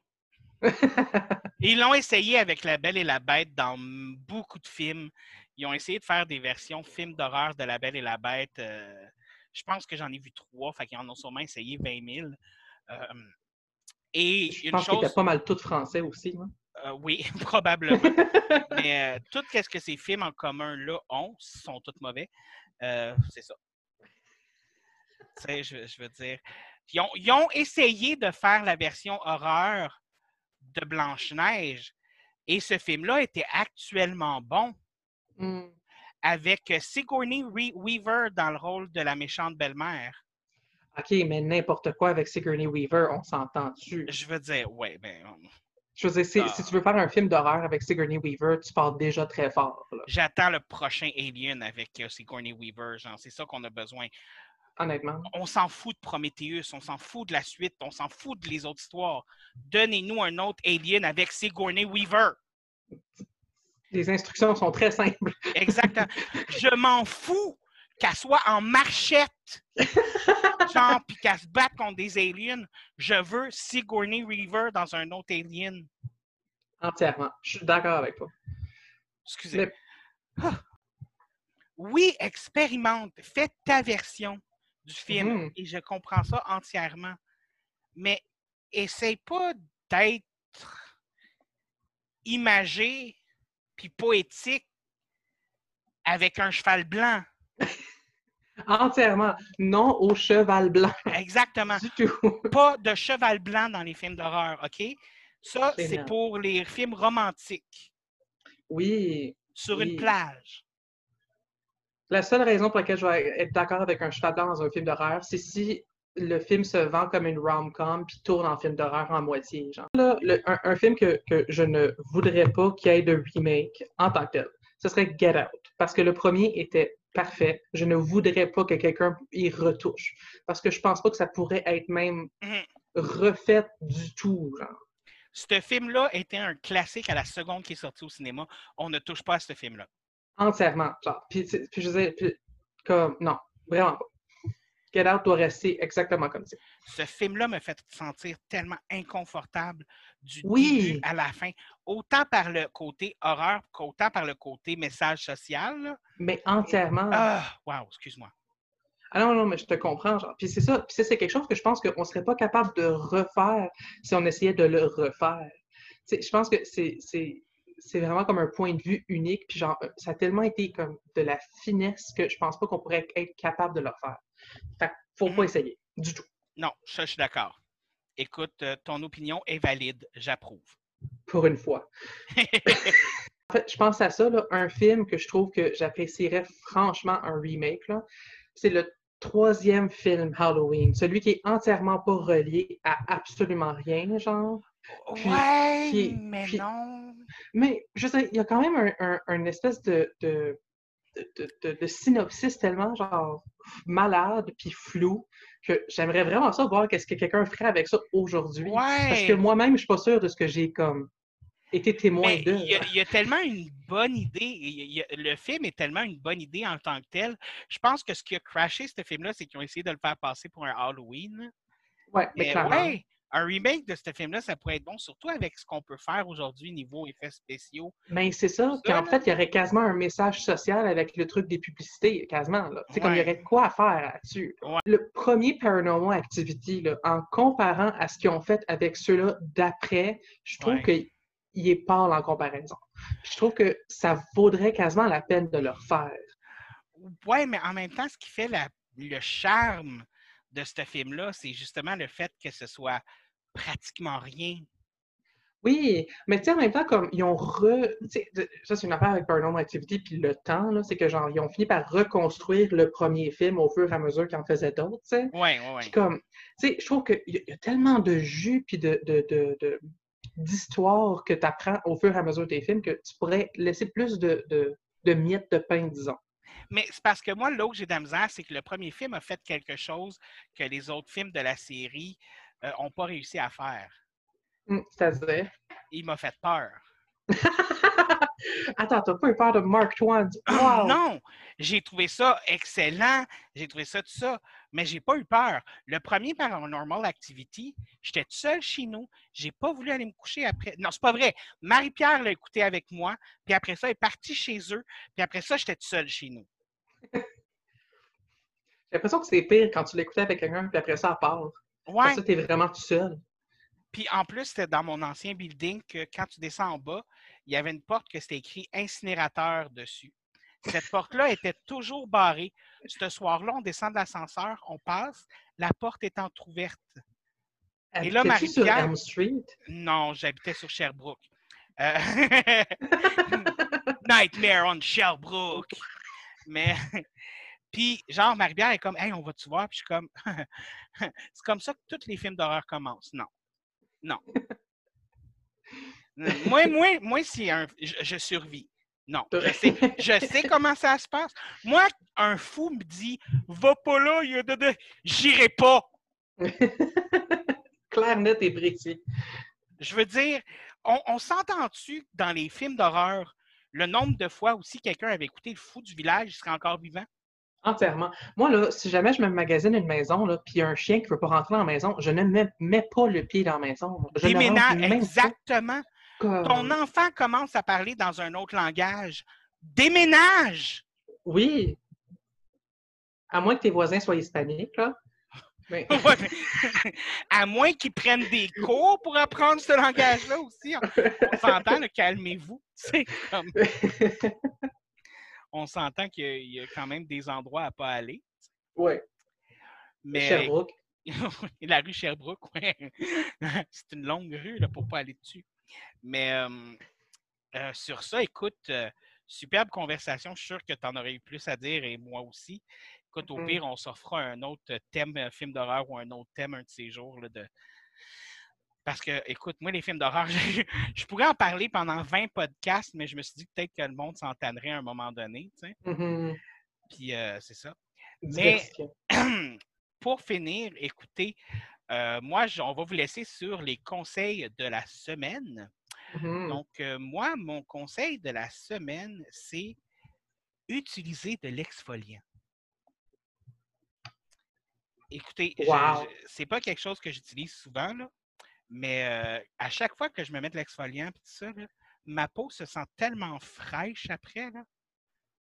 Ils l'ont essayé avec La Belle et la Bête dans beaucoup de films. Ils ont essayé de faire des versions films d'horreur de La Belle et la Bête. euh, je pense que j'en ai vu trois, fait qu'ils en ont sûrement essayé 20 000. Euh, et Je une pense qu'il chose, était pas mal tout français aussi. hein. euh, oui, probablement. Mais euh, tout ce que ces films en commun là ont sont tous mauvais. Euh, c'est ça. Tu sais, je, je veux dire. Ils ont, ils ont essayé de faire la version horreur de Blanche-Neige. Et ce film-là était actuellement bon Hmm. avec Sigourney Weaver dans le rôle de la méchante belle-mère. OK, mais n'importe quoi avec Sigourney Weaver, on s'entend-tu? Je veux dire, ouais, ben, euh, Je veux dire, si, Ah. si tu veux faire un film d'horreur avec Sigourney Weaver, tu pars déjà très fort. j'attends le prochain Alien avec euh, Sigourney Weaver. Genre, c'est ça qu'on a besoin. Honnêtement. on s'en fout de Prometheus, on s'en fout de la suite, on s'en fout de les autres histoires. Donnez-nous un autre Alien avec Sigourney Weaver. Les instructions sont très simples. Exactement. Je m'en fous qu'elle soit en marchette, genre, puis qu'elle se batte contre des aliens. Je veux Sigourney Weaver dans un autre Alien. Entièrement. Je suis d'accord avec toi. Excusez. Mais- Ah. Oui, expérimente. Fais ta version du film. Mhm. Et je comprends ça entièrement. Mais essaye pas d'être imagé puis poétique avec un cheval blanc. Entièrement. Non au cheval blanc Exactement. du tout. Pas de cheval blanc dans les films d'horreur, OK? Ça, c'est pour les films romantiques Oui. sur Oui. une plage. La seule raison pour laquelle je vais être d'accord avec un cheval blanc dans un film d'horreur, c'est si le film se vend comme une rom-com puis tourne en film d'horreur en moitié. Genre. Là, le- un, un film que, que je ne voudrais pas qu'il y ait de remake en tant que tel, ce serait Get Out. Parce que le premier était parfait. Je ne voudrais pas que quelqu'un y retouche. Parce que je pense pas que ça pourrait être même Mhm. refait du tout. Genre. Ce film-là était un classique à la seconde qui est sorti au cinéma. On ne touche pas à ce film-là. Entièrement. Genre. Puis, je disais, puis, comme, non, vraiment pas. Get Out doit rester exactement comme ça. Ce film-là me fait sentir tellement inconfortable du Oui. début à la fin, autant par le côté horreur qu'autant par le côté message social. là. Mais entièrement. Ah, wow, excuse-moi. Ah non, non, mais je te comprends. Genre. Puis c'est ça. Puis ça, c'est quelque chose que je pense qu'on ne serait pas capable de refaire si on essayait de le refaire. Je pense que c'est, vraiment comme un point de vue unique. Puis genre, euh, ça a tellement été comme de la finesse que je pense pas qu'on pourrait être capable de le refaire. Fait faut pas Mhm. essayer. Du tout. Non, ça, je suis d'accord. Écoute, euh, ton opinion est valide, j'approuve. Pour une fois. En fait, je pense à ça, là, un film que je trouve que j'apprécierais franchement un remake, là, c'est le troisième film Halloween, celui qui est entièrement pas relié à absolument rien, genre. Puis- ouais, mais puis- non. Mais je sais, il y a quand même un, un- un espèce de, de, de, de- de synopsis tellement genre malade puis flou que j'aimerais vraiment ça voir qu'est-ce que quelqu'un ferait avec ça aujourd'hui. Parce que moi-même, je suis pas sûr de ce que j'ai comme été témoin Mais de. il y, a- il y a tellement une bonne idée. il y a- il y a- le film est tellement une bonne idée en tant que tel. Je pense que ce qui a crashé ce film-là, c'est qu'ils ont essayé de le faire passer pour un Halloween. Ouais, mais Mais clairement. ouais, un remake de ce film-là, ça pourrait être bon, surtout avec ce qu'on peut faire aujourd'hui niveau effets spéciaux. Mais c'est ça. Puis Ça, en fait, il y aurait quasiment un message social avec le truc des publicités, quasiment. Là. Tu sais, comme il y Ouais. aurait de quoi à faire là-dessus. Ouais. Le premier Paranormal Activity, là, en comparant à ce qu'ils ont fait avec ceux-là d'après, je trouve Ouais. qu'il est pâle en comparaison. Je trouve que ça vaudrait quasiment la peine de le refaire. Ouais, mais en même temps, ce qui fait la- le charme de ce film-là, c'est justement le fait que ce soit pratiquement rien. Oui, mais tu sais, en même temps, comme ils ont re... Ça, c'est une affaire avec Paranormal Activity, puis le temps, là, c'est que genre, ils ont fini par reconstruire le premier film au fur et à mesure qu'ils en faisaient d'autres, tu sais. Ouais, ouais. Puis comme, tu sais, je trouve qu'il y, y a tellement de jus puis de, de, de, de- d'histoires que tu apprends au fur et à mesure des films que tu pourrais laisser plus de, de, de miettes de pain, disons. Mais c'est parce que moi, là où j'ai de la misère, c'est que le premier film a fait quelque chose que les autres films de la série n'ont pas réussi à faire. Hum, C'est-à-dire? Il m'a fait peur. Attends, t'as pas eu peur de Mark Twain? Ah, Wow! Non, j'ai trouvé ça excellent, j'ai trouvé ça tout ça, mais j'ai pas eu peur. Le premier Paranormal Activity, j'étais tout seul chez nous, j'ai pas voulu aller me coucher après. Non, c'est pas vrai. Marie-Pierre l'a écouté avec moi, puis après ça, elle est partie chez eux, puis après ça, j'étais tout seul chez nous. J'ai l'impression que c'est pire quand tu l'écoutais avec quelqu'un puis après ça, à part. Ouais, Après ça, t'es vraiment tout seul. puis en plus, c'était dans mon ancien building que quand tu descends en bas, il y avait une porte que c'était écrit incinérateur dessus. Cette porte-là était toujours barrée. Ce soir-là, on descend de l'ascenseur, on passe, la porte est entrouverte. Et là, Habitais-tu sur Marie-Pierre- Elm Street? Non, j'habitais sur Sherbrooke. Euh, Nightmare on Sherbrooke. Mais, puis, genre, Marie-Pierre est comme, hey, on va-tu voir? Puis je suis comme, c'est comme ça que tous les films d'horreur commencent. Non. Non. moi, moi, moi, c'est un. Je, je survis. Non. Je sais, je sais comment ça se passe. Moi, un fou me dit, va pas là, il y a de. de- J'irai pas. Claire, net et précis. Je veux dire, on, on s'entend-tu dans les films d'horreur, le nombre de fois aussi quelqu'un avait écouté le fou du village, il serait encore vivant? Entièrement. Moi, là, si jamais je me magasine une maison, là, puis il y a un chien qui ne veut pas rentrer dans la maison, je ne mets, mets pas le pied dans la maison. Je Déménage, pas exactement. Ton enfant commence à parler dans un autre langage. Déménage! Oui. À moins que tes voisins soient hispaniques, là. Ouais, à moins qu'ils prennent des cours pour apprendre ce langage-là aussi. On, s'entend, calmez-vous. C'est comme, on s'entend qu'il y a- il y, a quand même des endroits à pas aller. ouais. Mais Sherbrooke. la rue Sherbrooke, ouais. c'est une longue rue là, pour pas aller dessus. Mais euh, euh, sur ça, écoute, euh, superbe conversation. Je suis sûr que tu en aurais eu plus à dire et moi aussi. Écoute, au Mhm. pire, on s'offrera un autre thème, un film d'horreur ou un autre thème un de ces jours. là, de... Parce que, écoute, moi, les films d'horreur, je, je pourrais en parler pendant 20 podcasts, mais je me suis dit peut-être que le monde s'en tannerait à un moment donné. tu sais. Mhm. Puis euh, c'est ça. Diversifiant. pour finir, écoutez, euh, moi, on va vous laisser sur les conseils de la semaine. Mhm. Donc, euh, moi, mon conseil de la semaine, c'est utiliser de l'exfoliant. Écoutez, Wow. c'est pas quelque chose que j'utilise souvent, là, mais euh, à chaque fois que je me mets de l'exfoliant et tout ça, là, ma peau se sent tellement fraîche après, là.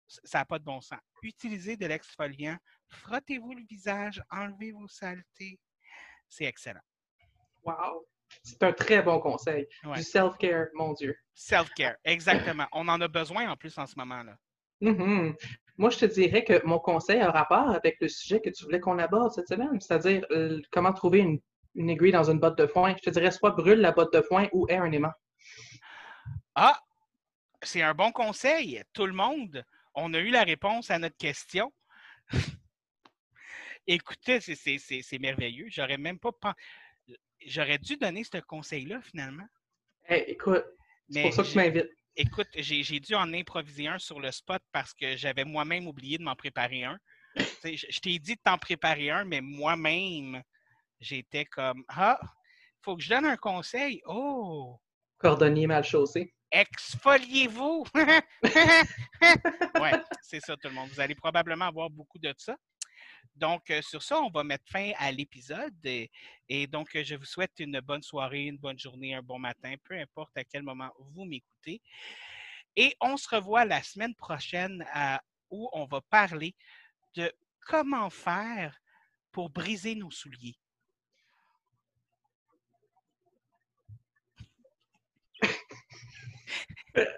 Ça n'a pas de bon sens. Utilisez de l'exfoliant, frottez-vous le visage, enlevez vos saletés. C'est excellent. Wow. C'est un très bon conseil. Ouais. Du self-care, mon Dieu. Self-care, exactement. On en a besoin en plus en ce moment, là. Mhm. Moi, je te dirais que mon conseil a rapport avec le sujet que tu voulais qu'on aborde cette semaine, c'est-à-dire euh, comment trouver une, une aiguille dans une botte de foin. Je te dirais soit brûle la botte de foin ou aie un aimant. Ah, c'est un bon conseil. Tout le monde, on a eu la réponse à notre question. Écoutez, c'est- merveilleux. J'aurais même pas pen- J'aurais dû donner ce conseil-là, finalement. Hey, écoute, c'est pour ça que tu j'ai- m'invites. Écoute, j'ai dû en improviser un sur le spot parce que j'avais moi-même oublié de m'en préparer un. Je je t'ai dit de t'en préparer un, mais moi-même, j'étais comme Ah, faut que je donne un conseil. Oh! Cordonnier mal chaussé. exfoliez-vous. ouais, c'est ça tout le monde. Vous allez probablement avoir beaucoup de ça. Donc, euh, sur ça, on va mettre fin à l'épisode. Et, donc, euh, je vous souhaite une bonne soirée, une bonne journée, un bon matin, peu importe à quel moment vous m'écoutez. Et on se revoit la semaine prochaine où on va parler de comment faire pour briser nos souliers.